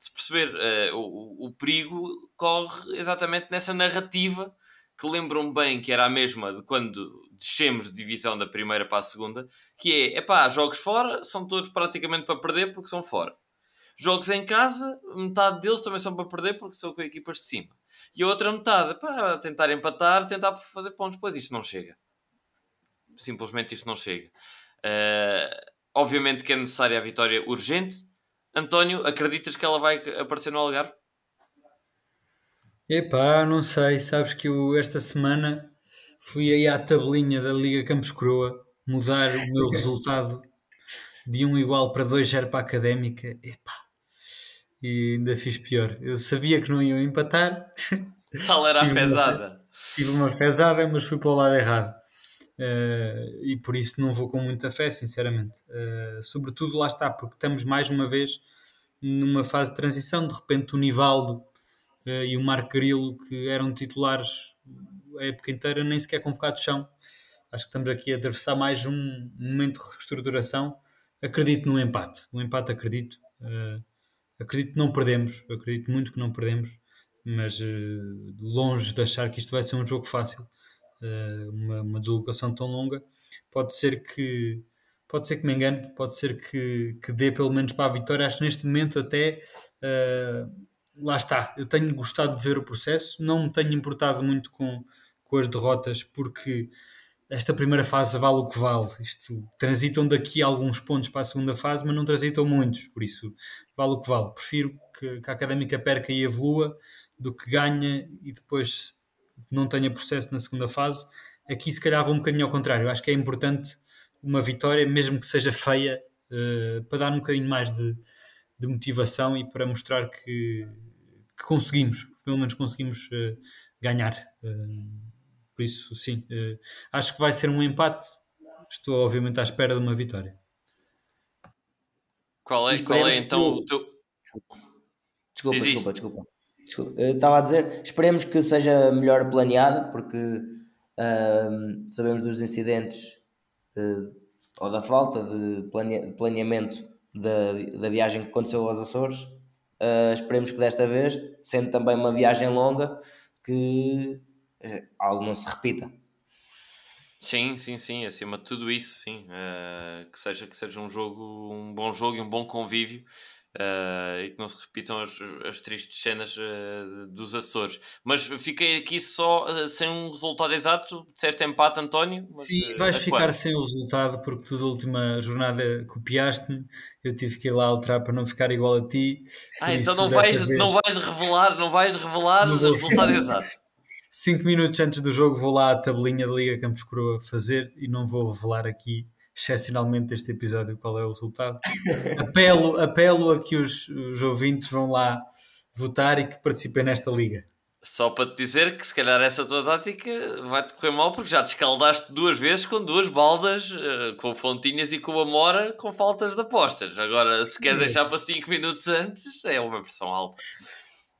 se perceber. Uh, o, o, perigo corre exatamente nessa narrativa que lembram bem que era a mesma de quando descemos de divisão da primeira para a segunda, que é, epá, jogos fora são todos praticamente para perder porque são fora. Jogos em casa, metade deles também são para perder porque são com equipas de cima. E a outra metade, pá, tentar empatar, tentar fazer pontos, pois isto não chega. Simplesmente isto não chega. Uh, obviamente que é necessária a vitória urgente. António, acreditas que ela vai aparecer no Algarve? Epá, não sei. Sabes que eu esta semana fui aí à tabelinha da Liga Campos Croa mudar o meu resultado de um igual para 2-0 para a Académica. Epá, e ainda fiz pior. Eu sabia que não iam empatar. Tal era a pesada. tive uma pesada, mas fui para o lado errado. Uh, e por isso não vou com muita fé, sinceramente. Uh, sobretudo lá está, porque estamos mais uma vez numa fase de transição. De repente, o Nivaldo uh, e o Marco Grilo, que eram titulares a época inteira, nem sequer convocados são. Acho que estamos aqui a atravessar mais um momento de reestruturação. Acredito no empate. O empate acredito. acredito que não perdemos. Acredito muito que não perdemos. Mas longe de achar que isto vai ser um jogo fácil uma, uma deslocação tão longa, pode ser que pode ser que me engane, pode ser que, que dê pelo menos para a vitória. Acho que neste momento até uh, lá está. Eu tenho gostado de ver o processo, não me tenho importado muito com, com as derrotas, porque esta primeira fase vale o que vale. Isto, transitam daqui alguns pontos para a segunda fase, mas não transitam muitos, por isso vale o que vale. Prefiro que, que a académica perca e evolua do que ganha e depois não tenha processo na segunda fase. Aqui, se calhar, vou um bocadinho ao contrário. Acho que é importante uma vitória, mesmo que seja feia, uh, para dar um bocadinho mais de, de motivação e para mostrar que, que conseguimos, pelo menos conseguimos uh, ganhar. Uh, por isso, sim, acho que vai ser um empate. Estou, obviamente, à espera de uma vitória. Qual é, qual é então o teu. Desculpa, desculpa, desculpa. Estava a dizer, esperemos que seja melhor planeada, porque uh, sabemos dos incidentes uh, ou da falta de planeamento da, da viagem que aconteceu aos Açores. Uh, esperemos que desta vez, sendo também uma viagem longa, que eh, algo não se repita. Sim, sim, sim, acima de tudo isso, sim. Que, seja, que seja um jogo, um bom jogo e um bom convívio Uh, e que não se repitam as, as tristes cenas uh, dos Açores. Mas fiquei aqui só uh, sem um resultado exato. Disseste empate, António? Mas, Sim, vais ficar quando? sem o resultado porque tu da última jornada copiaste-me. Eu tive que ir lá alterar para não ficar igual a ti. Ah, então não vais, vez... não vais revelar, não vais revelar não o resultado exato. Cinco minutos antes do jogo vou lá à tabelinha da Liga Campos Coroa fazer e não vou revelar aqui excepcionalmente este episódio qual é o resultado. (laughs) apelo, apelo a que os, os ouvintes vão lá votar e que participem nesta liga. Só para te dizer que se calhar essa tua tática vai-te correr mal porque já te escaldaste duas vezes com duas baldas, uh, com Fontinhas e com a Mora, com faltas de apostas. Agora, se queres deixar para 5 minutos antes, é uma pressão alta.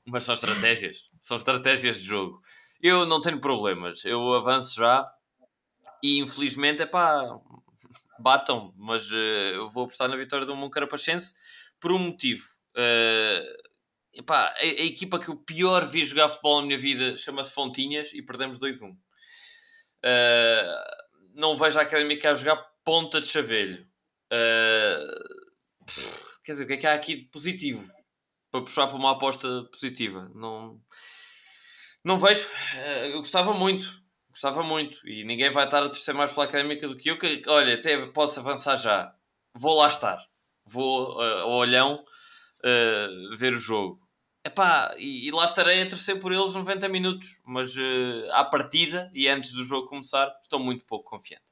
Mas são estratégias. São estratégias de jogo. Eu não tenho problemas. Eu avanço já e infelizmente é pá, batam, mas uh, eu vou apostar na vitória do Moncarapachense por um motivo. Uh, epá, a, a, equipa que eu pior vi jogar futebol na minha vida chama-se Fontinhas e perdemos 2-1. Uh, eh, não vejo a Académica a jogar ponta de chavelho. Pff, quer dizer, o que é que há aqui de positivo? Para puxar para uma aposta positiva. Não, não vejo. eu gostava muito gostava muito e ninguém vai estar a torcer mais pela académica do que eu. Que, olha, até posso avançar já. Vou lá estar, vou uh, ao olhão uh, ver o jogo. Epá, e, e lá estarei a torcer por eles 90 minutos, mas uh, à partida e antes do jogo começar, estou muito pouco confiante.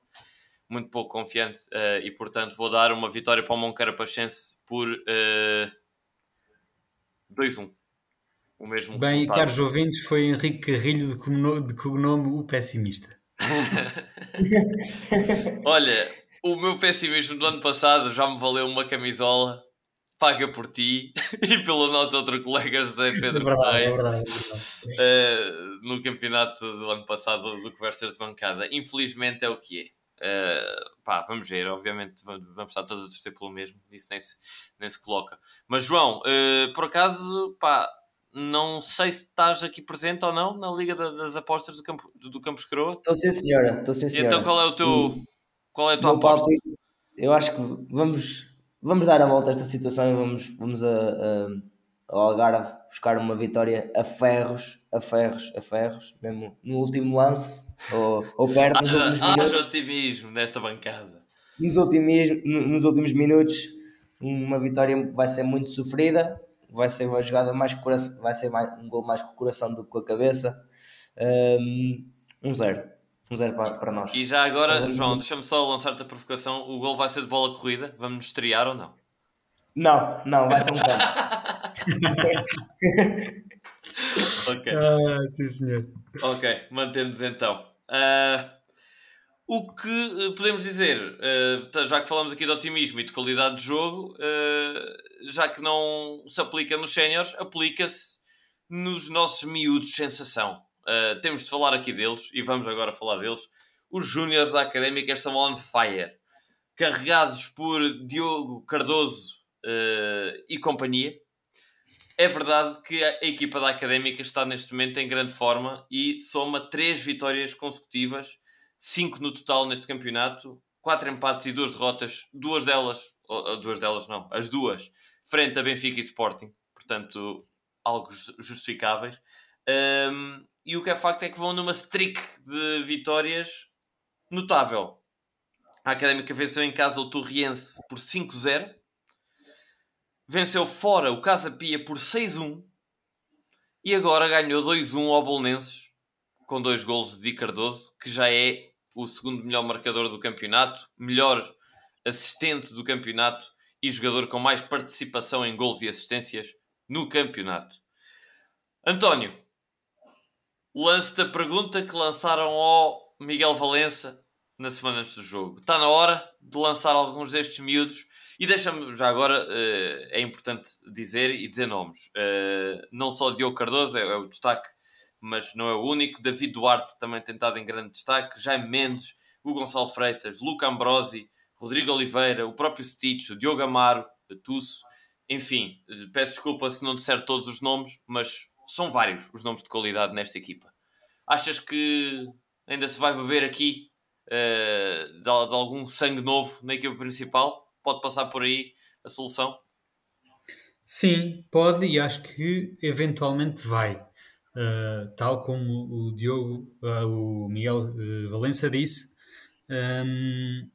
Muito pouco confiante uh, e, portanto, vou dar uma vitória para o Moncarapachense por uh, 2-1 o mesmo Bem, resultado. caros ouvintes, foi Henrique Carrilho de cognome, de cognome o pessimista. (laughs) Olha, o meu pessimismo do ano passado já me valeu uma camisola. paga por ti (laughs) e pelo nosso outro colega José Pedro É verdade, é verdade, é verdade. uh, no campeonato do ano passado do Conversas de Bancada. Infelizmente é o que é. Uh, pá, vamos ver, obviamente vamos, vamos estar todos a torcer pelo mesmo, isso nem se, nem se coloca. Mas João, uh, por acaso, pá, não sei se estás aqui presente ou não na Liga das Apostas do, Campo, do, Campos Croa. Estou sim, senhora. Estou sim, senhora. Então qual é o teu. Qual é a tua Meu aposta? palpite, eu acho que vamos, vamos dar a volta a esta situação e vamos, vamos a, a, ao Algarve buscar uma vitória a ferros, a ferros, a ferros, mesmo no último lance, ou, ou perto, nos últimos Haja, haja minutos. otimismo nesta bancada. Nos últimos, nos últimos minutos, uma vitória vai ser muito sofrida, vai ser uma jogada mais com o coração, vai ser mais, um gol mais com o coração do que com a cabeça. Um, um zero. Um zero para, para nós. E já agora, João, deixa-me só lançar-te a provocação. O gol vai ser de bola corrida? Vamos nos estrear ou não? Não, não, vai ser um campo. (laughs) Ok. Ah, sim, senhor. Ok, mantemos então. Ah, o que eh, podemos dizer, eh, tá- já que falamos aqui de otimismo e de qualidade de jogo, eh, já que não se aplica nos séniores, aplica-se nos nossos miúdos sensação. Temos de falar aqui deles e vamos agora falar deles. Os júniores da Académica estão on fire, carregados por Diogo Cardoso e companhia. É verdade que a equipa da Académica está neste momento em grande forma e soma três vitórias consecutivas, cinco no total neste campeonato, quatro empates e duas derrotas, duas delas, duas delas não, as duas, frente a Benfica e Sporting, portanto, algo ju- justificáveis. Ahm, e o que é facto é que vão numa streak de vitórias notável. A Académica venceu em casa o Torriense por 5-0 venceu fora o Casa Pia por 6-1 e agora ganhou 2-1 ao Bolonenses com dois golos de Di Cardoso, que já é o segundo melhor marcador do campeonato, melhor assistente do campeonato e jogador com mais participação em golos e assistências no campeonato. António, lance-te a pergunta que lançaram ao Miguel Valença na semana antes do jogo. Está na hora de lançar alguns destes miúdos e deixa-me já agora, eh, é importante dizer e dizer nomes. Eh, não só Diogo Cardoso é, é o destaque, mas não é o único. David Duarte também tem estado em grande destaque. Jaime Mendes, o Gonçalo Freitas, Luca Ambrosi, Rodrigo Oliveira, o próprio Stitch, o Diogo Amaro, Tusso. Enfim, eh, peço desculpa se não disser todos os nomes, mas são vários os nomes de qualidade nesta equipa. Achas que ainda se vai beber aqui eh, de, de algum sangue novo na equipa principal? Pode passar por aí a solução? Sim, pode e acho que eventualmente vai. Uh, tal como o Diogo, uh, o Miguel uh, Valença disse. Um,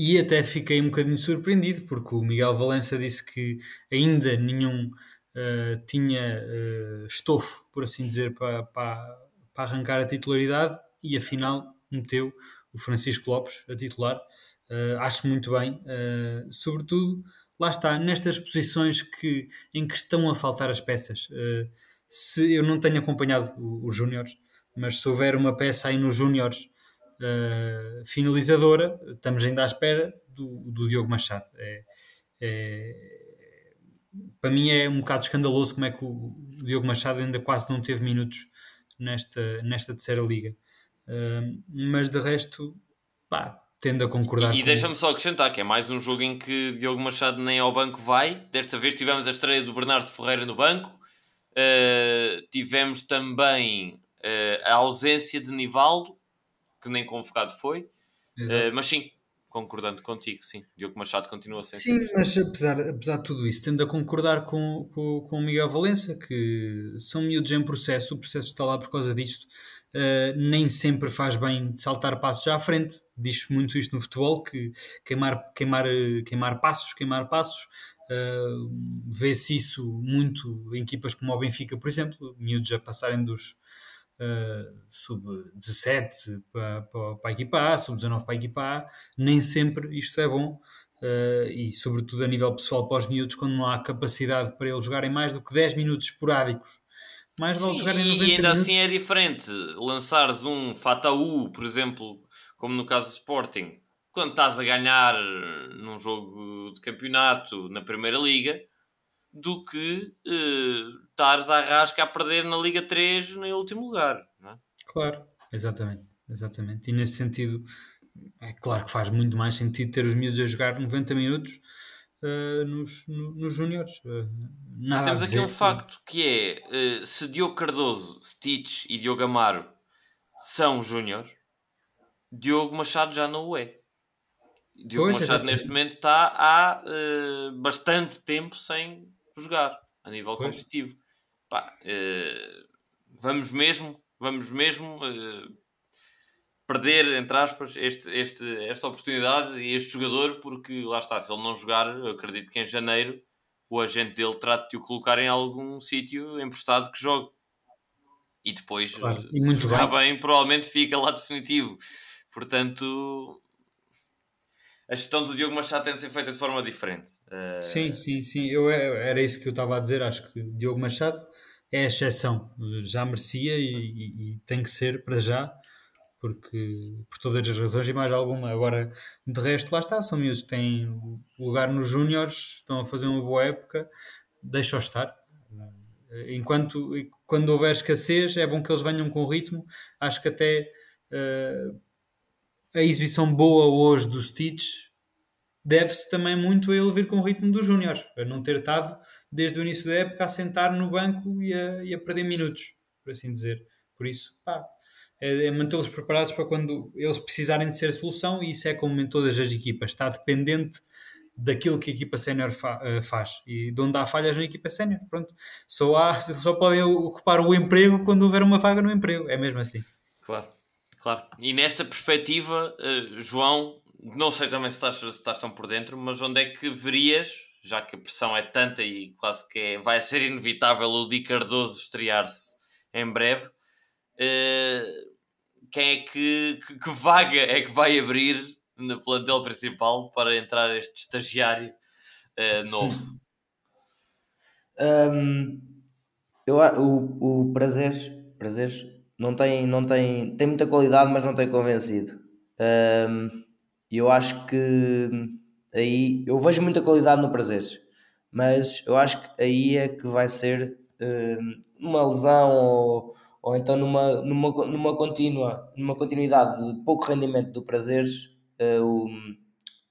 e até fiquei um bocadinho surpreendido porque o Miguel Valença disse que ainda nenhum uh, tinha uh, estofo, por assim dizer, para, para, para arrancar a titularidade e afinal meteu o Francisco Lopes a titular. Uh, acho muito bem, sobretudo lá está, nestas posições que, em que estão a faltar as peças. Se eu não tenho acompanhado os Júniores, mas se houver uma peça aí nos Júniores Uh, finalizadora, estamos ainda à espera do, do Diogo Machado. É, é, para mim é um bocado escandaloso como é que o, o, Diogo Machado ainda quase não teve minutos nesta, nesta terceira liga. Uh, mas de resto, pá, tendo a concordar. E, e deixa-me só acrescentar que é mais um jogo em que Diogo Machado nem ao banco vai. Desta vez tivemos a estreia do Bernardo Ferreira no banco. Uh, tivemos também a ausência de Nivaldo que nem convocado foi, uh, mas sim, concordando contigo, sim, Diogo Machado continua sem Sim, mas apesar, apesar de tudo isso, tendo a concordar com, com, com o Miguel Valença, que são miúdos em processo, o processo está lá por causa disto, uh, nem sempre faz bem saltar passos à frente, diz muito isto no futebol, que queimar, queimar, queimar passos, queimar passos, uh, vê-se isso muito em equipas como o Benfica, por exemplo, miúdos a passarem dos Uh, sub-17 para, para, para a equipa A, sub-19 para a equipa A, nem sempre isto é bom uh, e sobretudo a nível pessoal para os miúdos quando não há capacidade para eles jogarem mais do que 10 minutos esporádicos mais vale Sim, jogarem e 90 ainda minutos. assim é diferente lançares um Fataú, por exemplo como no caso do Sporting quando estás a ganhar num jogo de campeonato na Primeira Liga do que uh, estares a rasca a perder na Liga 3 no último lugar. É? Claro, exatamente, exatamente. E nesse sentido, é claro que faz muito mais sentido ter os miúdos a jogar 90 minutos uh, nos, no, nos júniores. Uh, temos aqui um facto que é: uh, se Diogo Cardoso, Stitch e Diogo Amaro são júniores, Diogo Machado já não o é. Diogo pois, Machado neste momento está há bastante tempo sem jogar a nível pois. competitivo. Pá, vamos mesmo, vamos mesmo perder, entre aspas, este, este, esta oportunidade e este jogador, porque lá está, se ele não jogar, eu acredito que em janeiro o agente dele trate de o colocar em algum sítio emprestado que jogue. E depois, claro. e se jogar bem, provavelmente fica lá definitivo. Portanto, a gestão do Diogo Machado tem de ser feita de forma diferente. Uh... Sim, sim, sim. Eu, era isso que eu estava a dizer. Acho que Diogo Machado é a exceção. Já merecia e, e, e tem que ser para já porque por todas as razões e mais alguma. Agora, de resto, lá está, são miúdos que têm lugar nos Júniores, estão a fazer uma boa época, deixa-os estar. Enquanto quando houver escassez, é bom que eles venham com ritmo. Acho que até uh, a exibição boa hoje do Stitch deve-se também muito a ele vir com o ritmo dos Júniores, a não ter estado desde o início da época a sentar no banco e a, e a perder minutos, por assim dizer. Por isso, pá, é, é mantê-los preparados para quando eles precisarem de ser solução e isso é como em todas as equipas, está dependente daquilo que a equipa sénior fa uh, faz e de onde há falhas na equipa sénior, pronto, só, há, só podem ocupar o emprego quando houver uma vaga no emprego, é mesmo assim. Claro, claro. E nesta perspectiva, uh, João, não sei também se estás, se estás tão por dentro, mas onde é que verias, já que a pressão é tanta e quase que é, vai ser inevitável o Di Cardoso estrear-se em breve, uh, quem é que, que, que, vaga é que vai abrir no plantel principal para entrar este estagiário uh, novo? Um, eu, o, o Prazeres, Prazeres não tem, não tem, tem muita qualidade, mas não tem convencido. Um, eu acho que aí eu vejo muita qualidade no Prazeres, mas eu acho que aí é que vai ser um, uma lesão ou ou então numa, numa, numa contínua, numa continuidade de pouco rendimento do prazeres, uh, o,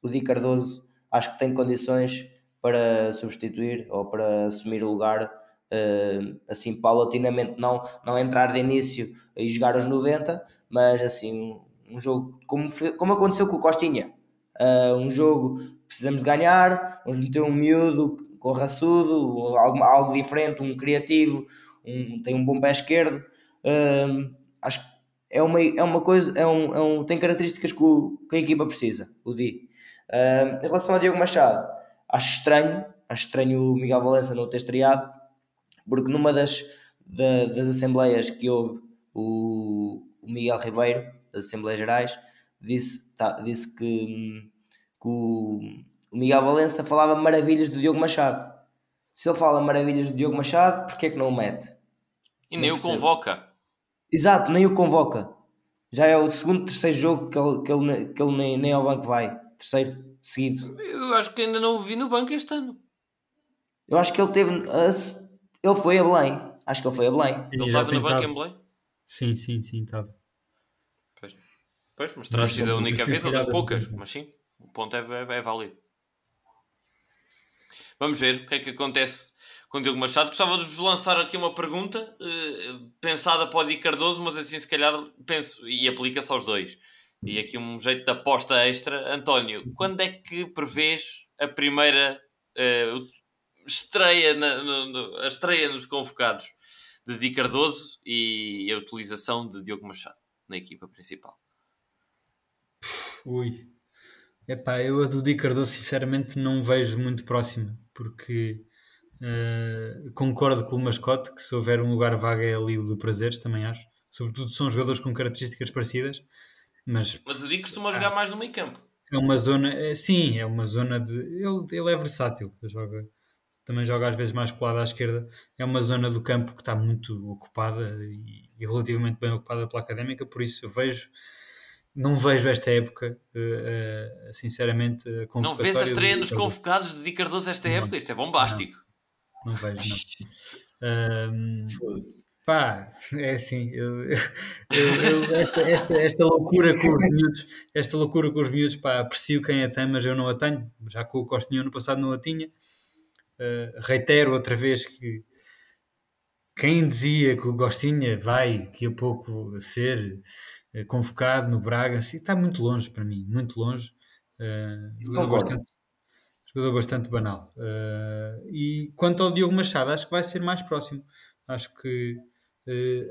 o Di Cardoso acho que tem condições para substituir ou para assumir o lugar uh, assim paulatinamente, não, não entrar de início e jogar aos 90, mas assim um jogo como, como aconteceu com o Costinha, uh, um jogo precisamos de ganhar, vamos meter um miúdo com raçudo, algo, algo diferente, um criativo, um, tem um bom pé esquerdo, acho que é uma, é uma coisa, é um, é um, tem características que, o, que a equipa precisa, o Di. em relação ao Diogo Machado, acho estranho, acho estranho o Miguel Valença não ter estreado, porque numa das, da, das assembleias que houve, o, o, Miguel Ribeiro, das Assembleias Gerais, disse, tá, disse que, que o, o Miguel Valença falava maravilhas do Diogo Machado. Se ele fala maravilhas do Diogo Machado, porquê é que não o mete? E nem o convoca. Exato, nem o convoca. Já é o segundo, terceiro jogo que ele, que ele, que ele nem, nem ao banco vai. Terceiro, seguido. Eu acho que ainda não o vi no banco este ano. Eu acho que ele teve. Ele foi a Belém. Acho que ele foi a Belém. Sim, ele estava no banco em Belém? Sim, sim, sim, estava. Pois. pois, mas terá sido a única vez ou das poucas. Mas sim, o ponto é, é, é válido. Vamos ver o que é que acontece com Diogo Machado. Gostava de vos lançar aqui uma pergunta uh, pensada para o Di Cardoso, mas assim se calhar penso e aplica-se aos dois. E aqui um jeito de aposta extra. António, quando é que prevês a primeira uh, estreia, na, no, a estreia nos convocados de Di Cardoso e a utilização de Diogo Machado na equipa principal? Ui. Epá, eu a do Di Cardoso sinceramente não vejo muito próxima, porque Uh, concordo com o mascote que se houver um lugar vago é ali o do Prazeres, também acho. Sobretudo são jogadores com características parecidas. Mas, mas o Di costuma ah, jogar mais no meio campo. É uma zona, é, sim, é uma zona de. Ele, ele é versátil, joga, também joga às vezes mais colado à esquerda. É uma zona do campo que está muito ocupada e, e relativamente bem ocupada pela académica, por isso eu vejo não vejo esta época, uh, uh, sinceramente. não vês a estreia nos convocados de Di Cardoso esta época? Não, Isto é bombástico. Não, não vejo, não. pá, é assim, eu, eu, eu, esta, esta, esta, loucura com os miúdos, esta loucura com os miúdos, pá, aprecio quem a tem, mas eu não a tenho, já com o Costinho no passado não a tinha. Uh, reitero outra vez que quem dizia que o Gostinha vai daqui a pouco ser eh, convocado no Braga, assim, está muito longe para mim, muito longe. Uh, jogador, bastante, jogador bastante banal. E quanto ao Diogo Machado, acho que vai ser mais próximo. Acho que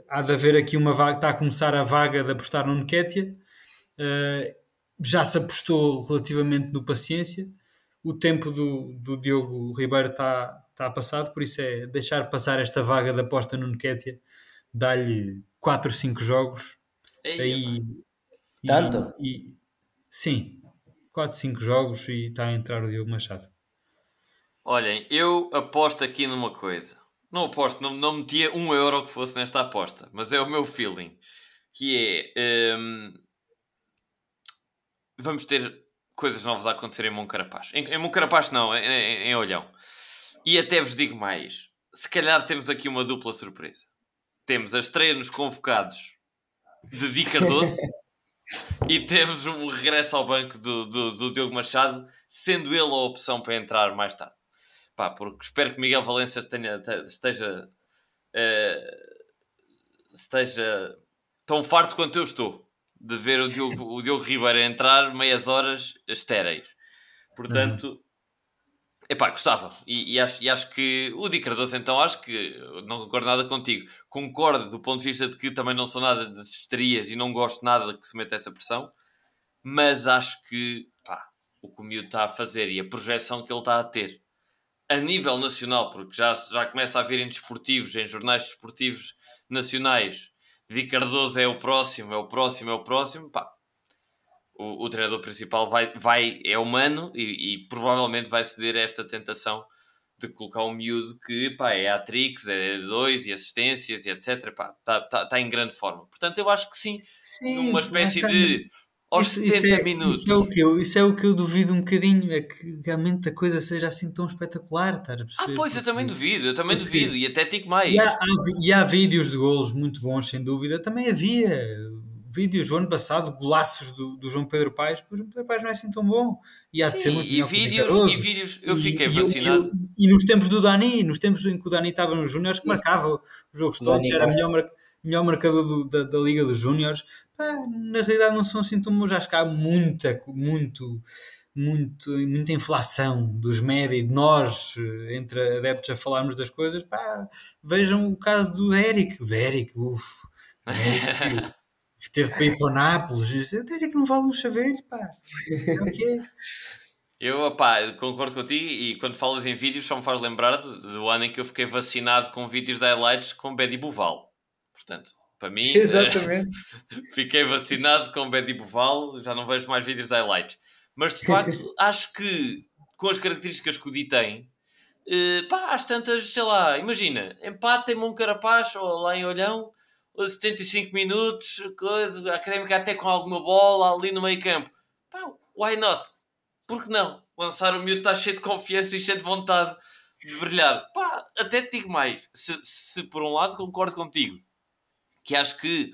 há de haver aqui uma vaga, está a começar a vaga de apostar no Nketiah. já se apostou relativamente no Paciência. O tempo do, do Diogo Ribeiro está, está passado, por isso é deixar passar esta vaga de aposta no Nketiah, dar-lhe 4 ou 5 jogos Ei, aí, e, Tanto? E, sim, 4, 5 jogos e está a entrar o Diogo Machado. Olhem, eu aposto aqui numa coisa. Não aposto, não, não metia um euro que fosse nesta aposta, mas é o meu feeling. Que é. Um, vamos ter coisas novas a acontecer em Moncarapaz. Em, em Moncarapaz não, em, em, em Olhão. E até vos digo mais. Se calhar temos aqui uma dupla surpresa. Temos a estreia nos convocados de Di Cardoso (laughs) e temos um regresso ao banco do, do, do, Diogo Machado, sendo ele a opção para entrar mais tarde. Pá, porque espero que Miguel Valença tenha, esteja, uh, esteja tão farto quanto eu estou de ver o Diogo, o Diogo Ribeiro entrar meias horas estéreis. Portanto, uhum. Epá, gostava. E, e, acho, e acho que o Di Cardoso, então, acho que não concordo nada contigo. Concordo do ponto de vista de que também não sou nada de histerias e não gosto nada que se meta essa pressão, mas acho que pá, o que o miúdo está a fazer e a projeção que ele está a ter a nível nacional, porque já, já começa a haver em desportivos, em jornais desportivos nacionais, Di Cardoso é o próximo, é o próximo, é o próximo, pá, o, o treinador principal vai, vai, é humano e, e, provavelmente vai ceder a esta tentação de colocar um miúdo que pá, é Atrix, é dois e assistências e etc. Está tá, tá em grande forma. Portanto, eu acho que sim, sim numa espécie de aos isso, 70 isso é, minutos. Isso é, o que eu, isso é o que eu duvido um bocadinho, é que realmente a coisa seja assim tão espetacular. ah, pois, eu também duvido, eu também duvido, e até digo mais. E há, há, e há vídeos de golos muito bons, sem dúvida, também havia vídeos do ano passado, golaços do, do João Pedro Paes, o João Pedro Paes não é assim tão bom. E há de Sim, ser muito e vídeos, e vídeos, eu fiquei e, vacinado. E, e, nos tempos do Dani, nos tempos em que o Dani estava nos Júniores, que marcava os jogos todos, era melhor, melhor marcador do, da, da, Liga dos Júniores. Na realidade, não são assim tão bons, acho que há muita, muito. Muito, muita inflação dos média e de nós, entre adeptos, a falarmos das coisas. Pá, vejam o caso do Eric. O Eric, uff, teve para ir para o Nápoles. Disse, que não vale um chaveiro, pá. É Eu, opá, concordo contigo e quando falas em vídeos só me faz lembrar do ano em que eu fiquei vacinado com vídeos de highlights com Betty Buval. Portanto, para mim, (laughs) Exatamente. (laughs) fiquei vacinado com Betty Buval, já não vejo mais vídeos de highlights. Mas de facto, (laughs) acho que com as características que o Di tem, eh, pá, às tantas, sei lá, imagina, empate em Moncarapaz ou lá em Olhão, 75 minutos, coisa, a académica até com alguma bola ali no meio campo. Pá, why not? Por que não? Lançar o miúdo está cheio de confiança e cheio de vontade de brilhar. Pá, até te digo mais. Se, se por um lado concordo contigo, que acho que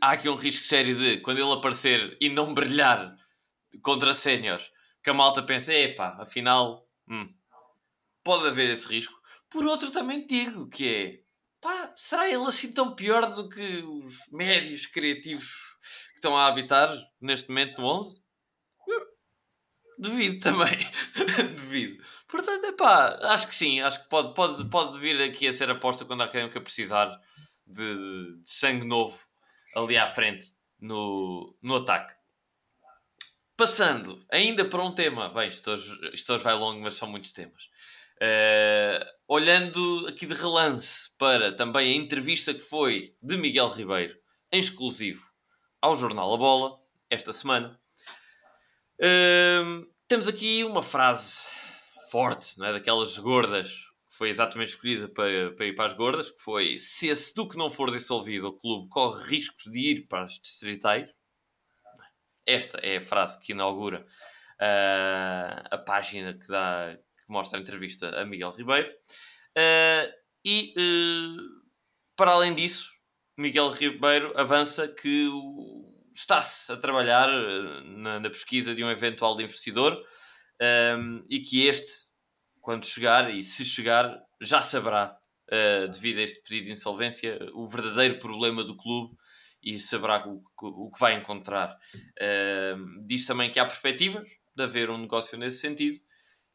há aqui um risco sério de quando ele aparecer e não brilhar contra séniores, que a malta pensa, epá, afinal, hum, pode haver esse risco. Por outro, também digo que é pá, será ele assim tão pior do que os médios criativos que estão a habitar neste momento no 11? Duvido também. (laughs) Duvido. Portanto, é pá, acho que sim. Acho que pode, pode, pode vir aqui a ser aposta quando a académica precisar de, de sangue novo ali à frente no, no ataque. Passando ainda para um tema, bem, isto hoje, isto hoje vai longo, mas são muitos temas. Uh, olhando aqui de relance para também a entrevista que foi de Miguel Ribeiro, em exclusivo ao jornal A Bola, esta semana, uh, temos aqui uma frase forte, não é? daquelas gordas, foi exatamente escolhida para, para ir para as gordas, que foi se esse Duque não for dissolvido, o clube corre riscos de ir para as distritais. esta é a frase que inaugura uh, a página que, dá, que mostra a entrevista a Miguel Ribeiro. Uh, e para além disso, Miguel Ribeiro avança que está-se a trabalhar na, na, pesquisa de um eventual investidor um, e que este, quando chegar e se chegar, já saberá, uh, devido a este pedido de insolvência, o verdadeiro problema do clube e saberá o, o que vai encontrar. Uh, diz também que há perspectivas de haver um negócio nesse sentido.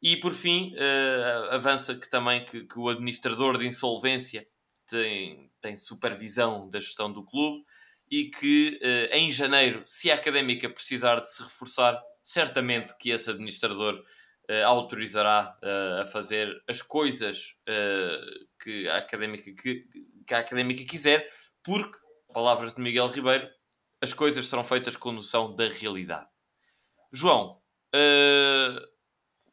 E por fim, uh, avança que também que, que, o administrador de insolvência tem, tem supervisão da gestão do clube e que uh, em janeiro, se a académica precisar de se reforçar, certamente que esse administrador uh, autorizará a fazer as coisas que, a académica, que, que a académica quiser, porque palavras de Miguel Ribeiro, as coisas serão feitas com noção da realidade. João, uh,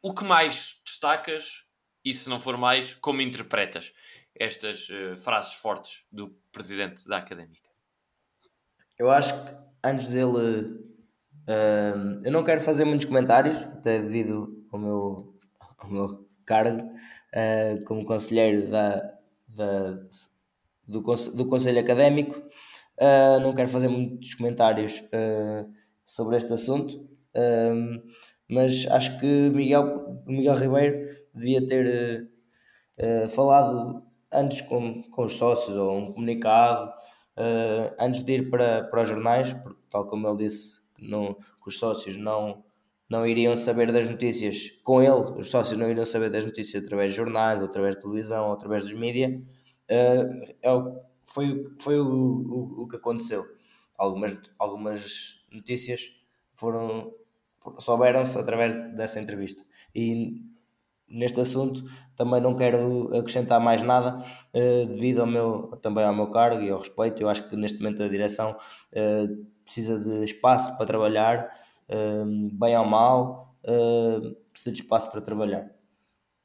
o que mais destacas e, se não for mais, como interpretas estas uh, frases fortes do presidente da Académica? Eu acho que antes dele. Uh, eu não quero fazer muitos comentários, até devido ao meu, ao meu cargo como conselheiro da, da, do, do Conselho Académico. Uh, não quero fazer muitos comentários uh, sobre este assunto, uh, mas acho que Miguel, Miguel Ribeiro devia ter falado antes com, com os sócios ou um comunicado antes de ir para, para os jornais, porque, tal como ele disse, não, que os sócios não, não iriam saber das notícias com ele, os sócios não iriam saber das notícias através de jornais, ou através de televisão, ou através dos mídias. Uh, é o, foi, foi o, o, o que aconteceu. Algumas, algumas notícias foram souberam-se através dessa entrevista. E neste assunto também não quero acrescentar mais nada uh, devido ao meu, também ao meu cargo e ao respeito. Eu acho que neste momento a direção uh, precisa de espaço para trabalhar, uh, bem ou mal, precisa de espaço para trabalhar.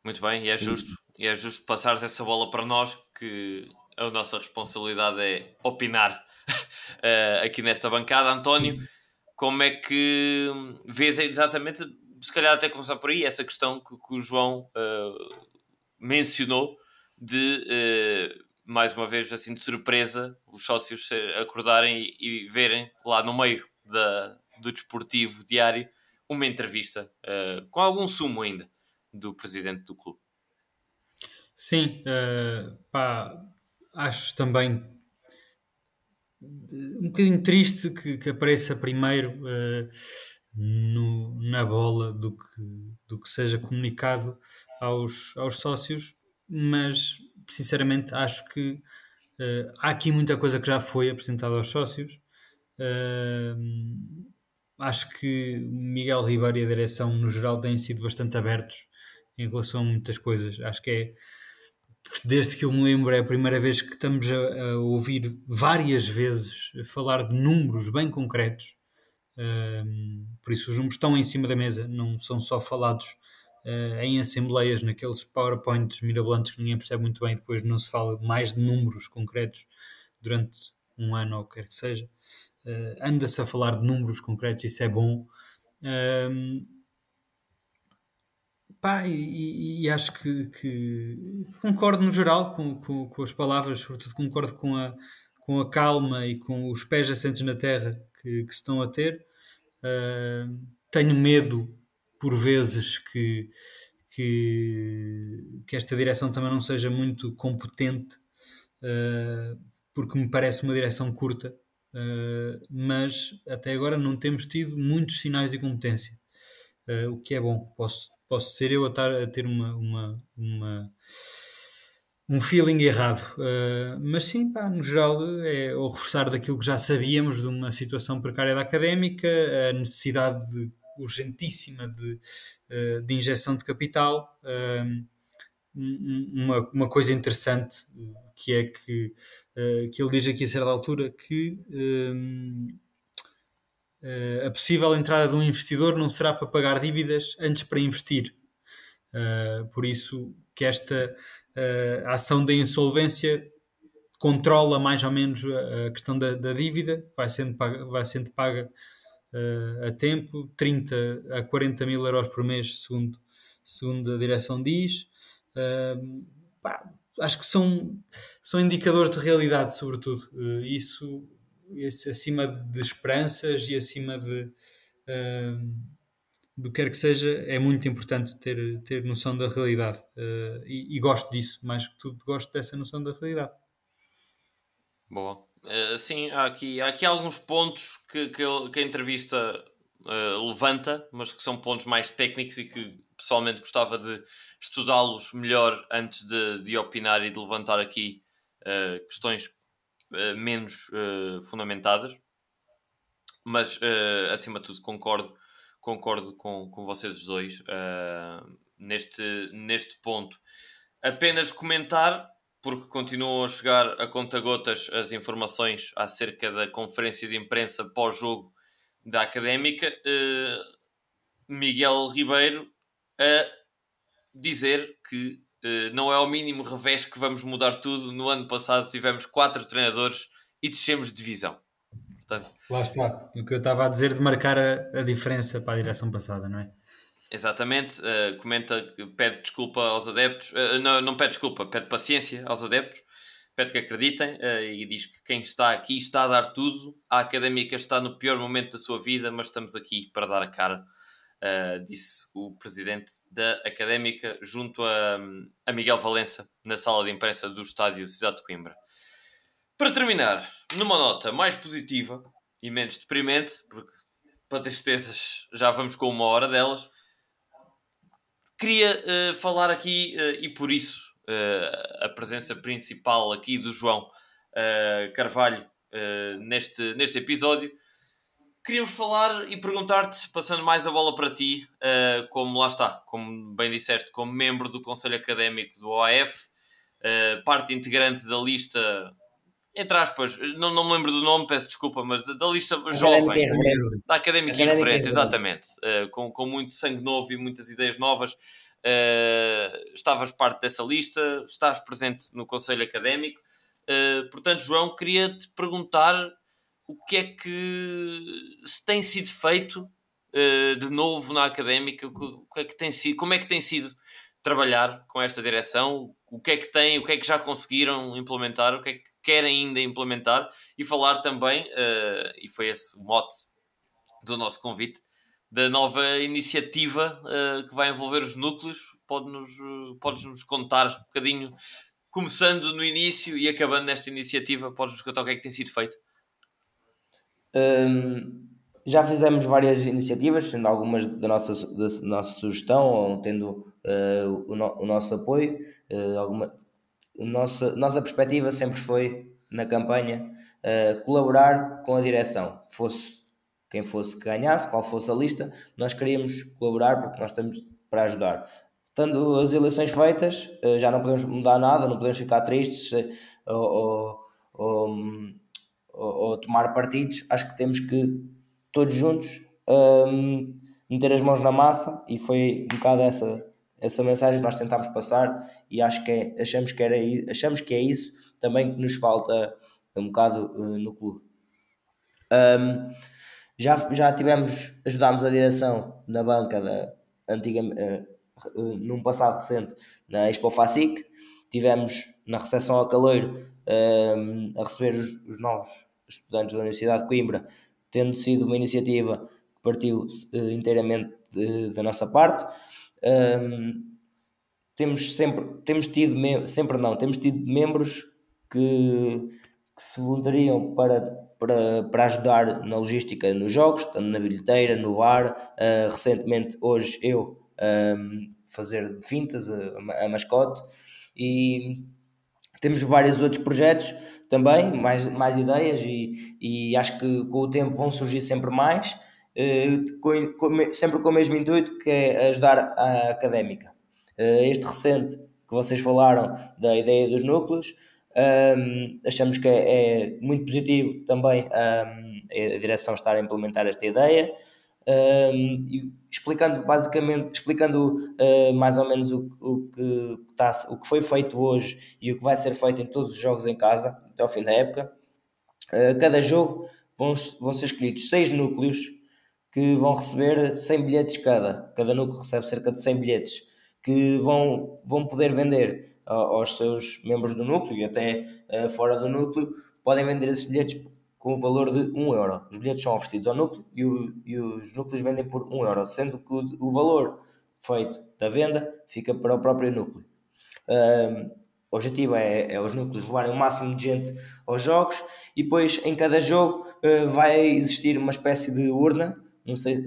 Muito bem, e é justo, e é justo passares essa bola para nós que a nossa responsabilidade é opinar uh, (laughs) aqui nesta bancada. António, como é que vês exatamente, se calhar até começar por aí, essa questão que, que o João uh, mencionou de, uh, mais uma vez, assim de surpresa, os sócios acordarem e, e verem lá no meio da, do desportivo diário uma entrevista com algum sumo ainda do presidente do clube. Sim, uh, pá, acho também um bocadinho triste que, que apareça primeiro uh, no, na bola do que, do que seja comunicado aos, aos sócios, mas sinceramente acho que uh, há aqui muita coisa que já foi apresentada aos sócios. Uh, acho que Miguel Ribeiro e a direção, no geral, têm sido bastante abertos em relação a muitas coisas. Acho que é desde que eu me lembro, é a primeira vez que estamos a, a ouvir várias vezes falar de números bem concretos. Um, por isso, os números estão em cima da mesa, não são só falados uh, em assembleias, naqueles PowerPoints mirabolantes que ninguém percebe muito bem. Depois, não se fala mais de números concretos durante um ano ou quer que seja. Uh, Anda-se a falar de números concretos, isso é bom. Um, Pá, e, e, acho que, que, concordo no geral com, com, com, as palavras, sobretudo concordo com a, com a calma e com os pés assentes na terra que, que se estão a ter. Uh, tenho medo, por vezes, que, que, que, esta direção também não seja muito competente, uh, porque me parece uma direção curta, uh, mas até agora não temos tido muitos sinais de competência, o que é bom. Posso posso ser eu a, estar a ter uma, uma, uma um feeling errado. Uh, mas sim, pá, no geral, é o reforçar daquilo que já sabíamos de uma situação precária da académica, a necessidade de, urgentíssima de, uh, de injeção de capital. Uh, uma, uma coisa interessante que é que, que ele diz aqui a certa altura que Uh, a possível entrada de um investidor não será para pagar dívidas, antes para investir. Por isso que esta ação da insolvência controla mais ou menos a, a questão da, da, dívida, vai sendo paga, vai sendo paga uh, a tempo, 30 a 40 mil euros por mês, segundo, segundo a direção diz. Uh, pá, acho que são, são indicadores de realidade, sobretudo. Uh, isso, esse, acima de esperanças e acima de do que quer que seja, é muito importante ter, ter noção da realidade. Uh, e, e, gosto disso, mais que tudo, gosto dessa noção da realidade. Boa. Uh, sim, há aqui, há aqui alguns pontos que, que, que a entrevista uh, levanta, mas que são pontos mais técnicos e que pessoalmente gostava de estudá-los melhor antes de, de opinar e de levantar aqui questões menos fundamentadas. Mas, acima de tudo, concordo concordo com, com vocês dois uh, neste, neste ponto. Apenas comentar, porque continuam a chegar a conta-gotas as informações acerca da conferência de imprensa pós-jogo da Académica, uh, Miguel Ribeiro a dizer que uh, não é ao mínimo revés que vamos mudar tudo. No ano passado tivemos quatro treinadores e descemos de divisão. Portanto, Lá está, o que eu estava a dizer de marcar a, a diferença para a direção passada, não é? Exatamente, uh, comenta pede desculpa aos adeptos, uh, não, não pede desculpa, pede paciência aos adeptos, pede que acreditem uh, e diz que quem está aqui está a dar tudo. A académica está no pior momento da sua vida, mas estamos aqui para dar a cara, disse o presidente da académica, junto a, a Miguel Valença, na sala de imprensa do estádio Cidade de Coimbra. Para terminar, numa nota mais positiva e menos deprimente, porque para tristezas já vamos com uma hora delas, queria uh, falar aqui, uh, e por isso uh, a presença principal aqui do João Carvalho neste, neste episódio, queríamos falar e perguntar-te, passando mais a bola para ti, como lá está, como bem disseste, como membro do Conselho Académico do OAF, parte integrante da lista entre aspas, não, não me lembro do nome, peço desculpa, mas da, lista jovem, da Académica Irreverente, exatamente, uh, com, com muito sangue novo e muitas ideias novas. Uh, estavas parte dessa lista, estás presente no Conselho Académico. Uh, portanto, João, queria te perguntar o que é que tem sido feito de novo na Académica, o que é que tem sido, como é que tem sido trabalhar com esta direção, o que é que têm, o que é que já conseguiram implementar, o que é que querem ainda implementar e falar também, uh, e foi esse o mote do nosso convite, da nova iniciativa uh, que vai envolver os núcleos. Pode-nos uh, podes -nos contar um bocadinho, começando no início e acabando nesta iniciativa, podes-nos contar o que é que tem sido feito? Um, já fizemos várias iniciativas, sendo algumas da nossa, da nossa sugestão, ou tendo uh, o, no, o nosso apoio. Uh, alguma, nossa, nossa perspectiva sempre foi, na campanha, uh, colaborar com a direção. Fosse quem fosse que ganhasse, qual fosse a lista, nós queríamos colaborar porque nós estamos para ajudar. Tendo as eleições feitas, uh, já não podemos mudar nada, não podemos ficar tristes ou, ou, ou, ou, tomar partidos. Acho que temos que, todos juntos, um, meter as mãos na massa e foi um bocado essa essa mensagem nós tentámos passar e acho que é, achamos, que era, achamos que é isso também que nos falta um bocado uh, no clube. Um, já, já tivemos, ajudámos a direção na banca da antiga, uh, uh, num passado recente na Expo FACIC, tivemos na recepção ao Caloiro a receber os, os, novos estudantes da Universidade de Coimbra, tendo sido uma iniciativa que partiu inteiramente da nossa parte. Um, temos sempre, temos tido, sempre não, temos tido membros que, que se voluntariam para, para, para ajudar na logística nos jogos, tanto na bilheteira, no bar. Uh, recentemente, hoje, eu um, fazer fintas, a, a mascote, e temos vários outros projetos também, mais, mais ideias, e, e acho que com o tempo vão surgir sempre mais. Eh, sempre com o mesmo intuito que é ajudar a académica. Eh, este recente que vocês falaram da ideia dos núcleos, ehm, achamos que é, é, muito positivo também ehm, a direção estar a implementar esta ideia. Ehm, explicando basicamente explicando uh, mais ou menos o, que está, o que foi feito hoje e o que vai ser feito em todos os jogos em casa até ao fim da época. Cada jogo vão, vão ser escolhidos seis núcleos que vão receber 100 bilhetes cada. Cada núcleo recebe cerca de 100 bilhetes que vão, vão poder vender aos seus membros do núcleo e até uh, fora do núcleo, podem vender esses bilhetes com o valor de 1 euro. Os bilhetes são oferecidos ao núcleo e, o, e os núcleos vendem por 1 euro, sendo que o, o, valor feito da venda fica para o próprio núcleo. O objetivo é, é, os núcleos levarem o máximo de gente aos jogos e depois em cada jogo uh, vai existir uma espécie de urna. Não sei,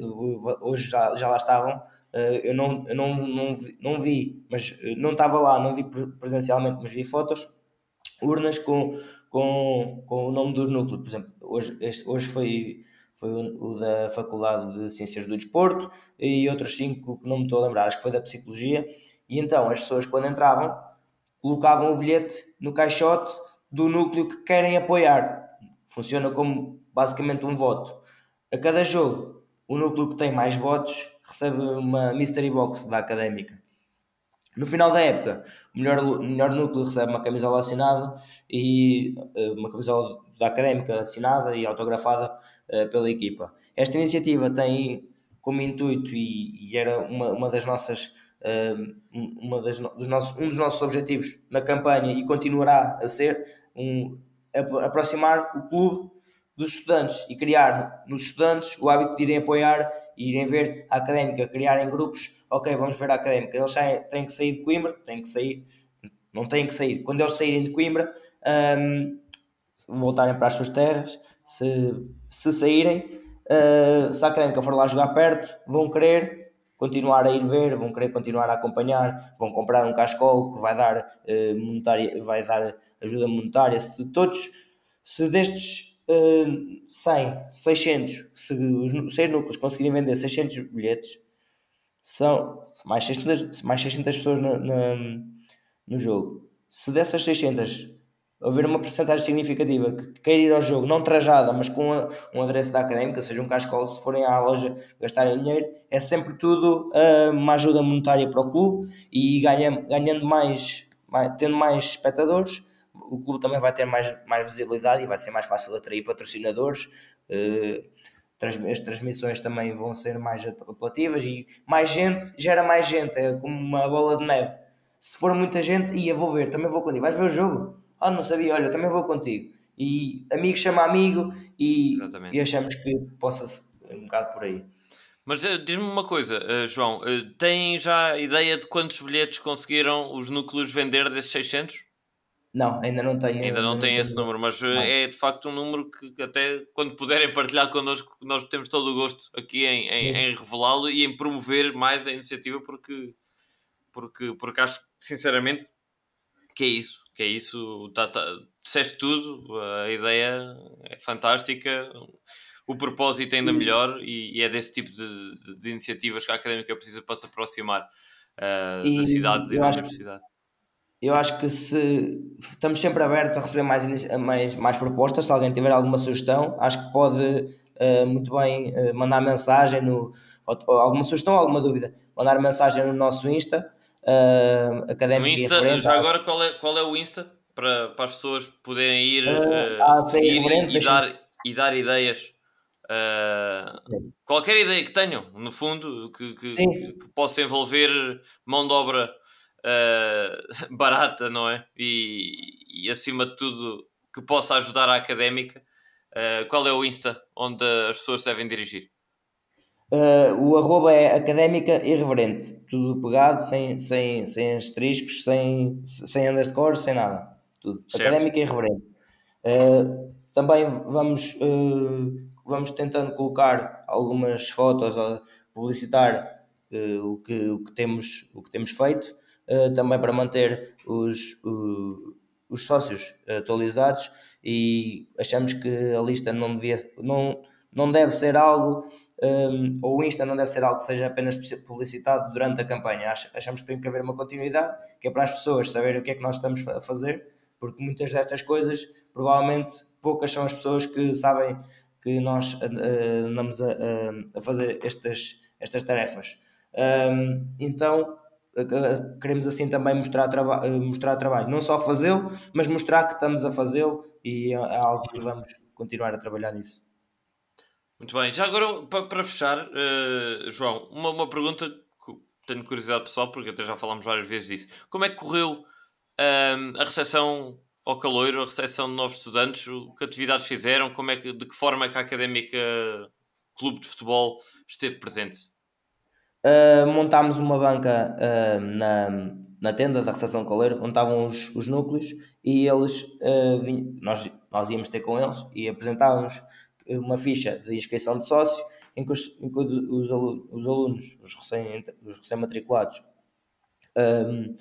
hoje já, já lá estavam, Uh, eu não, eu não, não, vi, não vi, mas eh, não estava lá, não vi presencialmente, mas vi fotos, urnas com, com, com o nome do núcleo. Por exemplo, hoje, este, hoje foi, foi o, da Faculdade de Ciências do Desporto e outros cinco que não me estou a lembrar, acho que foi da Psicologia. E então as pessoas, quando entravam, colocavam o bilhete no caixote do núcleo que querem apoiar. Funciona como basicamente um voto. A cada jogo, o núcleo que tem mais votos recebe uma Mystery Box da Académica. No final da época, o melhor, melhor núcleo recebe uma camisola assinada e eh, uma camisola da Académica assinada e autografada uh, pela equipa. Esta iniciativa tem como intuito e, e era uma, uma das nossas uh, uma das, dos nossos, um dos nossos objetivos na campanha e continuará a ser um, aproximar o clube dos estudantes e criar nos estudantes o hábito de irem apoiar e irem ver a académica, criarem grupos, ok, vamos ver a académica, eles têm que sair de Coimbra, têm que sair, não têm que sair, quando eles saírem de Coimbra, um, voltarem para as suas terras, se, se saírem, uh, se a académica for lá jogar perto, vão querer continuar a ir ver, vão querer continuar a acompanhar, vão comprar um cascol que vai dar, uh, monetária, vai dar ajuda monetária, se todos, se destes 100, 600, se os 6 núcleos conseguirem vender 600 bilhetes, são mais 600, mais 600 pessoas no, no, jogo. Se dessas 600 houver uma porcentagem significativa que queira ir ao jogo, não trajada, mas com um adereço da académica, seja um cascol, se forem à loja gastarem dinheiro, é sempre tudo uh, uma ajuda monetária para o clube e ganhando, ganhando mais, mais, tendo mais espectadores, o clube também vai ter mais, mais visibilidade e vai ser mais fácil atrair patrocinadores. Uh, as transmissões também vão ser mais apelativas e mais gente gera mais gente, é como uma bola de neve. Se for muita gente, ia, vou ver, também vou contigo. Vais ver o jogo? Ah, não sabia, olha, também vou contigo. E amigo chama amigo e, e achamos que possa um bocado por aí. Mas uh, diz-me uma coisa, uh, João, tem já ideia de quantos bilhetes conseguiram os núcleos vender desses 600? Não, ainda não tenho. Ainda não, tem esse número, mas não. é de facto um número que, até quando puderem partilhar connosco, nós temos todo o gosto aqui em, em, em revelá-lo e em promover mais a iniciativa, porque, porque, porque acho sinceramente que é isso. Que é isso, tá, tá, disseste tudo, a ideia é fantástica, o propósito ainda melhor e, e é desse tipo de, de, de, iniciativas que a académica precisa para se aproximar uh, da cidade e da universidade eu acho que se estamos sempre abertos a receber mais, mais, mais propostas, se alguém tiver alguma sugestão, acho que pode uh, muito bem uh, mandar mensagem no ou, ou alguma sugestão, alguma dúvida, mandar mensagem no nosso Insta, uh, académico. No Insta, já agora qual é, qual é o Insta para, para as pessoas poderem ir uh, seguir e, e, dar, e dar ideias. Uh, qualquer ideia que tenham, no fundo, que, que, que, que possa envolver mão de obra uh, (laughs) barata, não é? E, e, acima de tudo que possa ajudar a académica. Uh, qual é o Insta onde as pessoas devem dirigir? Uh, o arroba é académica irreverente, tudo pegado, sem, sem, sem asteriscos, sem, sem underscores, sem nada. Tudo. Académica irreverente. Uh, também vamos, uh, vamos tentando colocar algumas fotos, publicitar o, que, o, que temos, o que temos feito. Eh, também para manter os, os sócios atualizados e achamos que a lista não, devia, não, não deve ser algo um, ehm, ou o Insta não deve ser algo que seja apenas publicitado durante a campanha. Achamos que tem que haver uma continuidade, que é para as pessoas saberem o que é que nós estamos a fazer, porque muitas destas coisas, provavelmente poucas são as pessoas que sabem que nós uh, andamos a, a, fazer estas, estas tarefas. Um, ehm, então, queremos assim também mostrar, traba mostrar trabalho, não só fazê-lo, mas mostrar que estamos a fazê-lo e é algo que vamos continuar a trabalhar nisso. Muito bem. Já agora, para, para fechar, uh, João, uma, uma pergunta que tenho curiosidade pessoal, porque até já falámos várias vezes disso. Como é que correu uh, a recepção ao caloiro, a recepção de novos estudantes? O que atividades fizeram? Como é que, de que forma é que a Académica Clube de Futebol esteve presente? Uh, montámos uma banca uh, na, na tenda da recepção caloiro, onde estavam os, os núcleos, e eles, uh, vinham, nós, nós íamos ter com eles e apresentávamos uma ficha de inscrição de sócio, em que os, em que os, os alunos, os recém-matriculados, recém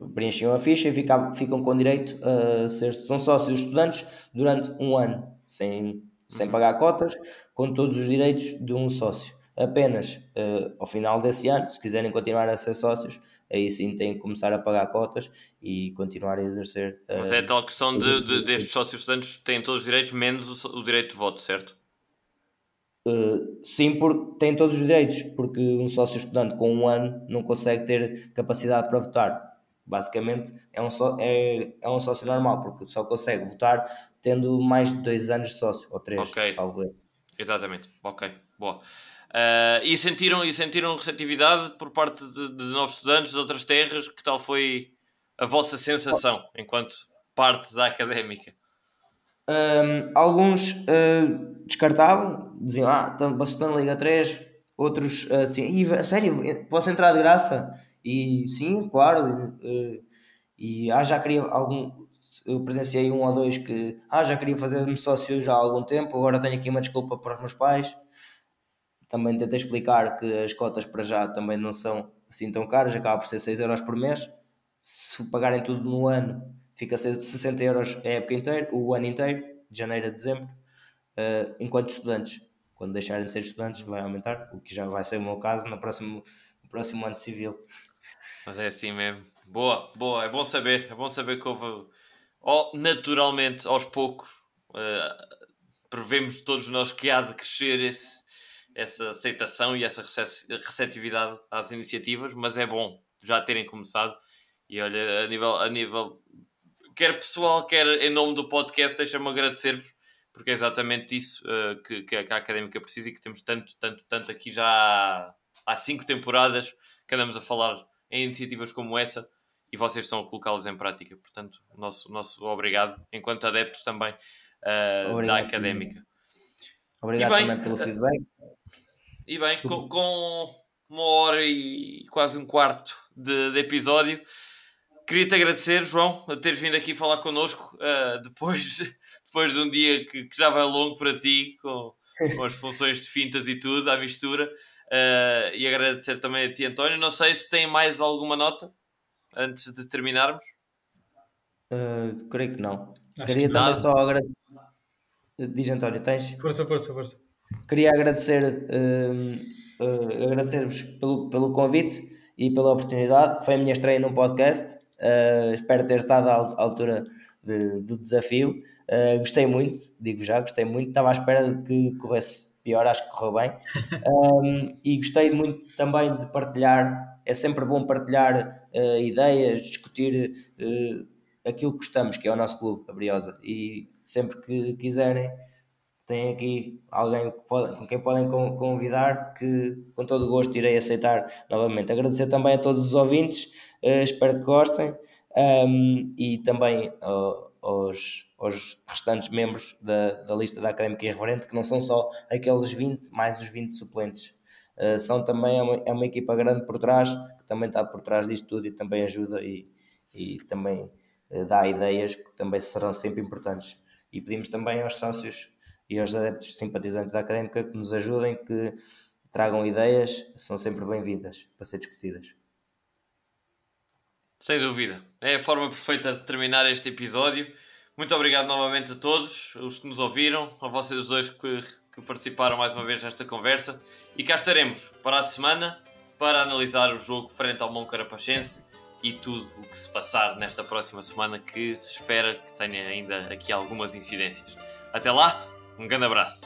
um, preenchiam a ficha e ficam, ficam com direito a ser são sócios estudantes durante um ano, sem, sem uhum. pagar cotas, com todos os direitos de um sócio. Apenas uh, ao final desse ano, se quiserem continuar a ser sócios, aí sim têm que começar a pagar cotas e continuar a exercer. Uh, Mas é a tal questão de, de, destes sócios estudantes têm todos os direitos, menos o, o direito de voto, certo? Uh, sim, por, têm todos os direitos, porque um sócio estudante com um ano não consegue ter capacidade para votar. Basicamente é um, só, é, é um sócio normal, porque só consegue votar tendo mais de dois anos de sócio, ou três, okay. salvo eu. Exatamente, ok, boa. Uh, e, sentiram, e sentiram receptividade por parte de, de, novos estudantes de outras terras? Que tal foi a vossa sensação enquanto parte da académica? Um, alguns uh, descartavam, diziam: Ah, vocês estão na Liga 3. Outros uh, assim, a sério, posso entrar de graça? E sim, claro. Uh, e ah, já queria algum. Eu presenciei um ou dois que ah, já queria fazer-me sócio já há algum tempo, agora tenho aqui uma desculpa para os meus pais também tentei explicar que as cotas para já também não são assim tão caras, acaba por ser 6 euros por mês. Se pagarem tudo no ano, fica a ser 60 euros a época inteira, o ano inteiro, de janeiro a dezembro, uh, enquanto estudantes. Quando deixarem de ser estudantes, vai aumentar, o que já vai ser o meu caso no próximo, no próximo ano civil. Mas é assim mesmo. Boa, boa, é bom saber, é bom saber que houve, oh, naturalmente, aos poucos, uh, prevemos todos nós que há de crescer esse, essa aceitação e essa receptividade às iniciativas, mas é bom já terem começado. E olha, a nível, a nível quer pessoal, quer em nome do podcast, deixa-me agradecer-vos, porque é exatamente isso uh, que, que, a académica precisa e que temos tanto, tanto, tanto aqui já há, há cinco temporadas que andamos a falar em iniciativas como essa e vocês estão a colocá-las em prática. Portanto, nosso, nosso obrigado, enquanto adeptos também uh, da académica. Obrigado bem, também pelo feedback. E bem, com, com, uma hora e quase um quarto de, de episódio, queria-te agradecer, João, a ter vindo aqui falar connosco uh, depois, (laughs) depois de um dia que, que, já vai longo para ti, com, com as funções de fintas e tudo, à mistura. Uh, e agradecer também a ti, António. Não sei se tem mais alguma nota antes de terminarmos. Uh, creio que não. Acho Queria que também só agradecer Diz António, tens? Força, força, força. Queria agradecer, uh, uh, agradecer-vos pelo, pelo convite e pela oportunidade. Foi a minha estreia num podcast. Uh, espero ter estado à altura de, do desafio. gostei muito, digo já, gostei muito. Estava à espera de que corresse pior, acho que correu bem. (laughs) Um, e gostei muito também de partilhar. É sempre bom partilhar ideias, discutir aquilo que gostamos, que é o nosso clube, a Briosa. E sempre que quiserem, têm aqui alguém pode, com quem podem convidar, que com todo o gosto irei aceitar novamente. Agradecer também a todos os ouvintes, uh, espero que gostem, um, e também uh, aos, aos restantes membros da, da lista da Académica Irreverente, que não são só aqueles 20, mais os 20 suplentes. Uh, são também é uma, é uma equipa grande por trás, que também está por trás disto tudo e também ajuda e, e também dá ideias que também serão sempre importantes e pedimos também aos sócios e aos adeptos simpatizantes da Académica que nos ajudem, que tragam ideias, são sempre bem-vindas para ser discutidas. Sem dúvida. É a forma perfeita de terminar este episódio. Muito obrigado novamente a todos, os que nos ouviram, a vocês dois que, que participaram mais uma vez nesta conversa. E cá estaremos para a semana para analisar o jogo frente ao Mão Carapachense e tudo o que se passar nesta próxima semana que espera que tenha ainda aqui algumas incidências. Até lá, um grande abraço.